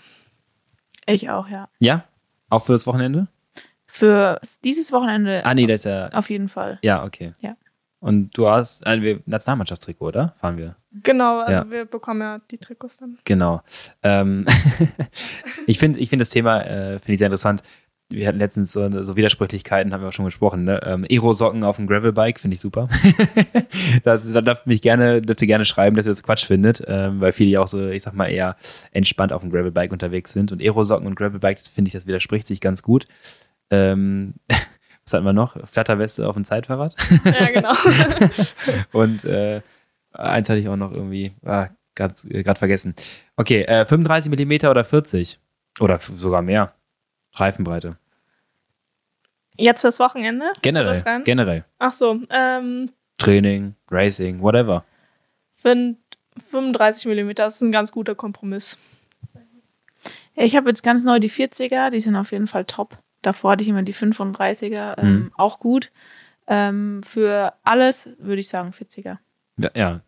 Ich auch, ja. Ja? Auch für das Wochenende? Für dieses Wochenende Ah, nee, das ist ja. auf jeden Fall. Ja, okay. Ja. Und du hast also wir, Nationalmannschaftstrikot, oder? Fahren wir. Genau, also Ja. wir bekommen ja die Trikots dann. Genau. Ähm, ich finde ich find das Thema äh, finde ich sehr interessant. Wir hatten letztens so, so Widersprüchlichkeiten, haben wir auch schon gesprochen. Ne? Ähm, Aero-Socken auf dem Gravelbike finde ich super. da, da darf mich gerne, dürft ihr gerne schreiben, dass ihr das Quatsch findet, ähm, weil viele ja auch so, ich sag mal, eher entspannt auf dem Gravelbike unterwegs sind. Und Aero-Socken und Gravelbike, das finde ich, das widerspricht sich ganz gut. Ähm, was hatten wir noch? Flatterweste auf dem Zeitfahrrad. Ja, genau. Und äh, eins hatte ich auch noch irgendwie ah, gerade vergessen. Okay, äh, 35 Millimeter oder 40? Oder sogar mehr. Reifenbreite. Jetzt fürs Wochenende? Generell. Generell. Ach so, ähm, Training, Racing, whatever. für 35 Millimeter ist ein ganz guter Kompromiss. Ich habe jetzt ganz neu die 40er, die sind auf jeden Fall top. Davor hatte ich immer die 35er, ähm, Mhm. auch gut. Ähm, für alles würde ich sagen 40er. Ja. ja.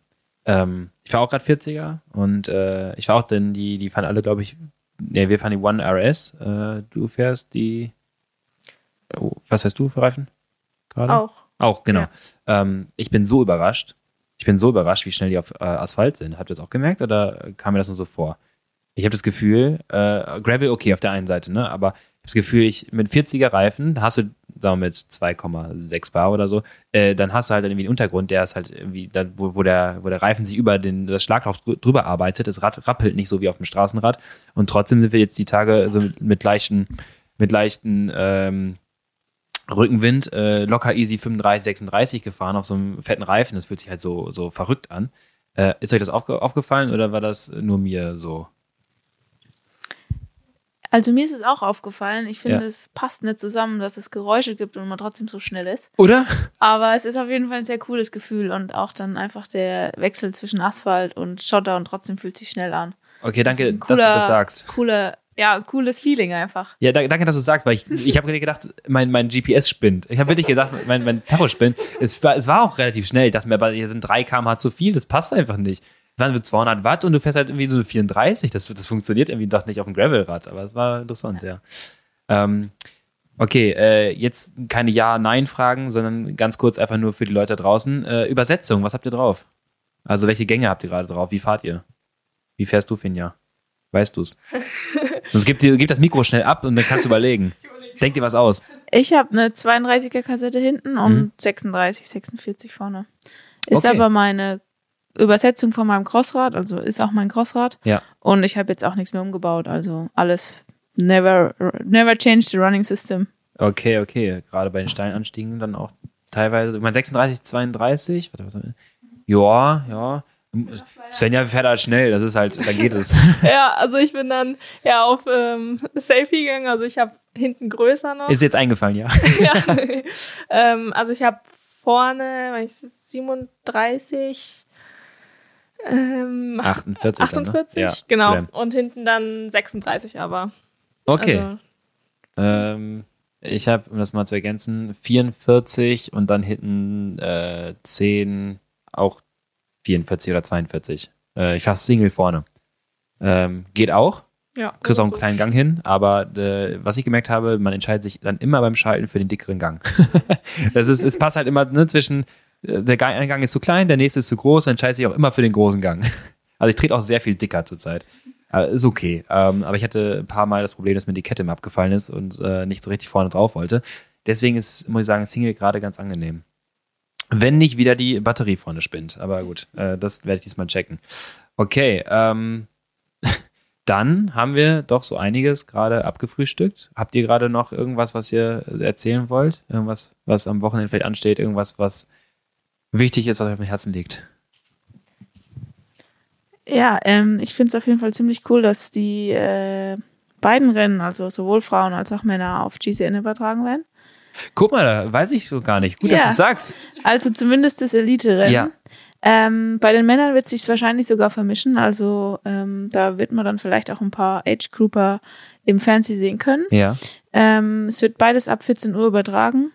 Ähm, ich fahre auch gerade 40er und äh, ich fahre auch denn die, die fahren alle, glaube ich, ne, wir fahren die One RS. Äh, du fährst die. Oh, was fährst du für Reifen? Gerade? Auch. Auch, genau. Ja. Ähm, ich bin so überrascht. Ich bin so überrascht, wie schnell die auf äh, Asphalt sind. Habt ihr das auch gemerkt oder kam mir das nur so vor? Ich habe das Gefühl, äh, Gravel, okay, auf der einen Seite, ne? Aber ich habe das Gefühl, ich mit 40er Reifen, da hast du sagen wir mit 2,6 Bar oder so, äh, dann hast du halt irgendwie einen Untergrund, der ist halt irgendwie, da, wo, wo, der, wo der Reifen sich über den, das Schlagloch drü- drüber arbeitet. Das Rad rappelt nicht so wie auf dem Straßenrad. Und trotzdem sind wir jetzt die Tage so mit, mit leichten, mit leichten ähm, Rückenwind, äh, locker easy 35, 36 gefahren auf so einem fetten Reifen. Das fühlt sich halt so, so verrückt an. Äh, ist euch das aufge aufgefallen oder war das nur mir so? Also mir ist es auch aufgefallen. Ich finde, Ja. es passt nicht zusammen, dass es Geräusche gibt und man trotzdem so schnell ist. Oder? Aber es ist auf jeden Fall ein sehr cooles Gefühl und auch dann einfach der Wechsel zwischen Asphalt und Schotter und trotzdem fühlt sich schnell an. Okay, danke, ein dass du das sagst. Cooler, ja, cooles Feeling einfach. Ja, da, danke, dass du sagst, weil ich, ich habe gedacht, mein, mein GPS spinnt. Ich habe wirklich gedacht, mein, mein Tacho spinnt. Es war, es war auch relativ schnell. Ich dachte mir, aber hier sind 3 km/h zu viel, das passt einfach nicht. Waren nur 200 Watt und du fährst halt irgendwie nur 34. Das, das funktioniert irgendwie doch nicht auf dem Gravelrad, aber es war interessant, ja. Ähm, okay, äh, jetzt keine Ja-Nein-Fragen, sondern ganz kurz einfach nur für die Leute draußen. Äh, Übersetzung, was habt ihr drauf? Also welche Gänge habt ihr gerade drauf? Wie fahrt ihr? Wie fährst du, Finja? Weißt du's? Sonst gib, dir, gib das Mikro schnell ab und dann kannst du überlegen. Denk dir was aus. Ich habe eine 32er Kassette hinten und 36, 46 vorne. Ist Mhm. Okay. aber meine Übersetzung von meinem Crossrad, also ist auch mein Crossrad. Ja. Und ich habe jetzt auch nichts mehr umgebaut, also alles never never change the running system. Okay, okay. Gerade bei den Steinanstiegen dann auch teilweise. Ich meine, 36, 32. Warte, warte. Ja, ja. Svenja fährt halt schnell, das ist halt, dann geht es. Ja, also ich bin dann ja auf ähm, Safety gegangen. Also ich habe hinten größer noch. Ist jetzt eingefallen, ja. ja. ähm, also ich habe vorne, wenn ich 37, ähm, 48. dann, ne? 48, Ja, genau. Slam. Und hinten dann 36 aber. Okay. Also, Ähm, ich habe, um das mal zu ergänzen, 44 und dann hinten äh, 10, auch 44 oder 42. Äh, ich fahr Single vorne. Ähm, geht auch. ja. kriegst auch einen so. kleinen Gang hin, aber äh, was ich gemerkt habe, man entscheidet sich dann immer beim Schalten für den dickeren Gang. das ist, es passt halt immer ne, zwischen, der eine Gang ist zu klein, der nächste ist zu groß, dann entscheidet sich auch immer für den großen Gang. Also ich trete auch sehr viel dicker zurzeit. Aber ist okay. Ähm, aber ich hatte ein paar Mal das Problem, dass mir die Kette immer abgefallen ist und äh, nicht so richtig vorne drauf wollte. Deswegen ist, muss ich sagen, Single gerade ganz angenehm. Wenn nicht wieder die Batterie vorne spinnt. Aber gut, äh, das werde ich diesmal checken. Okay, ähm, dann haben wir doch so einiges gerade abgefrühstückt. Habt ihr gerade noch irgendwas, was ihr erzählen wollt? Irgendwas, was am Wochenende vielleicht ansteht? Irgendwas, was wichtig ist, was euch auf dem Herzen liegt? Ja, ähm, ich finde es auf jeden Fall ziemlich cool, dass die äh, beiden Rennen, also sowohl Frauen als auch Männer, auf GCN übertragen werden. Guck mal, da weiß ich so gar nicht. Gut, dass Ja. du sagst. Also zumindest das Elite-Rennen. Ja. Ähm, bei den Männern wird sich wahrscheinlich sogar vermischen. Also ähm, da wird man dann vielleicht auch ein paar Age-Grouper im Fernsehen sehen können. Ja. Ähm, es wird beides ab 14 Uhr übertragen.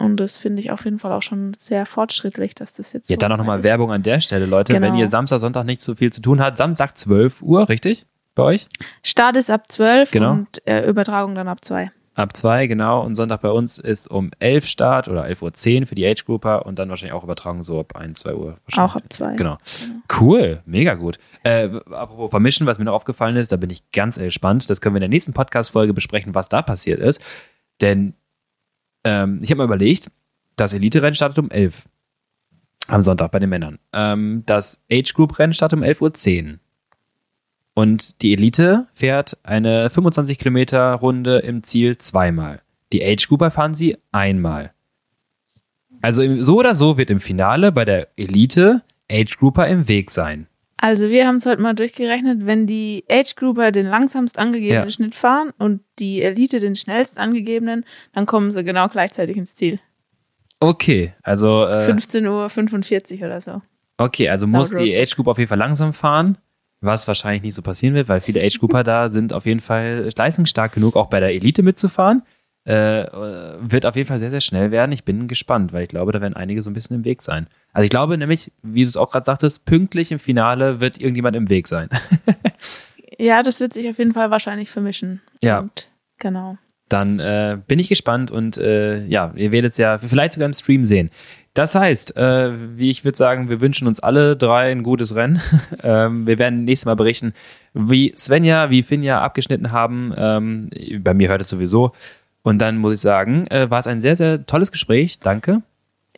Und das finde ich auf jeden Fall auch schon sehr fortschrittlich, dass das jetzt Ja, so dann auch nochmal. Werbung an der Stelle, Leute. Genau. Wenn ihr Samstag, Sonntag nicht so viel zu tun habt, Samstag 12 Uhr, richtig? Bei euch? Start ist ab 12 Genau. und äh, Übertragung dann ab 2. Ab 2, genau. Und Sonntag bei uns ist um 11 Start oder 11.10 Uhr für die Age Grouper und dann wahrscheinlich auch Übertragung so ab 1, 2 Uhr. Auch ab 2. Genau. Cool, mega gut. Äh, apropos vermischen, was mir noch aufgefallen ist, da bin ich ganz gespannt. Das können wir in der nächsten Podcast-Folge besprechen, was da passiert ist. Denn ähm, ich habe mal überlegt, das Elite-Rennen startet um 11 am Sonntag bei den Männern. Ähm, das Age-Group-Rennen startet um 11.10 Uhr. Und die Elite fährt eine 25 Kilometer Runde im Ziel zweimal. Die Age-Grouper fahren sie einmal. Also so oder so wird im Finale bei der Elite Age Grouper im Weg sein. Also wir haben es heute mal durchgerechnet, wenn die Age Grouper den langsamst angegebenen Ja. Schnitt fahren und die Elite den schnellst angegebenen, dann kommen sie genau gleichzeitig ins Ziel. Okay, also äh, 15 Uhr 45 oder so. okay, also muss Laut die Age Group auf jeden Fall langsam fahren, was wahrscheinlich nicht so passieren wird, weil viele Age Grouper da sind auf jeden Fall leistungsstark genug, auch bei der Elite mitzufahren. Äh, äh, wird auf jeden Fall sehr, sehr schnell werden. Ich bin gespannt, weil ich glaube, da werden einige so ein bisschen im Weg sein. Also ich glaube nämlich, wie du es auch gerade sagtest, pünktlich im Finale wird irgendjemand im Weg sein. Ja, das wird sich auf jeden Fall wahrscheinlich vermischen. Ja. Und, genau. dann äh, bin ich gespannt und äh, ja, ihr werdet es ja vielleicht sogar im Stream sehen. Das heißt, äh, wie ich würde sagen, wir wünschen uns alle drei ein gutes Rennen. ähm, wir werden nächstes Mal berichten, wie Svenja, wie Finja abgeschnitten haben. Ähm, bei mir hört es sowieso. Und dann muss ich sagen, äh, war es ein sehr, sehr tolles Gespräch. Danke.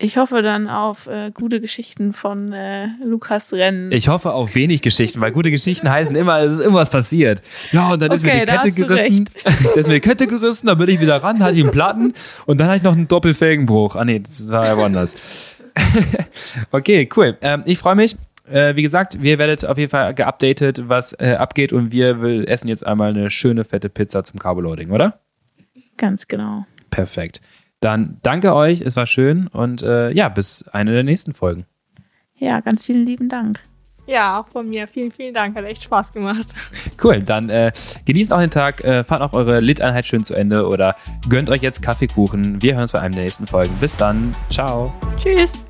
Ich hoffe dann auf äh, gute Geschichten von äh, Lukas Rennen. Ich hoffe auf wenig Geschichten, weil gute Geschichten heißen immer, es ist irgendwas passiert. Ja, und dann ist mir Okay, die Kette gerissen. Da ist mir die Kette gerissen, dann bin ich wieder ran, hatte ich einen Platten und dann hatte ich noch einen Doppelfelgenbruch. Ah nee, das war ja woanders. okay, cool. Ähm, ich freue mich. Äh, wie gesagt, wir werdet auf jeden Fall geupdatet, was äh, abgeht und wir will essen jetzt einmal eine schöne fette Pizza zum Carboloading, oder? Ganz genau. Perfekt. Dann danke euch, es war schön und äh, ja, bis eine der nächsten Folgen. Ja, ganz vielen lieben Dank. Ja, auch von mir. Vielen, vielen Dank. Hat echt Spaß gemacht. Cool, dann äh, genießt auch den Tag, äh, fahrt auch eure Lit-Einheit schön zu Ende oder gönnt euch jetzt Kaffeekuchen. Wir hören uns bei einem der nächsten Folgen. Bis dann, ciao. Tschüss.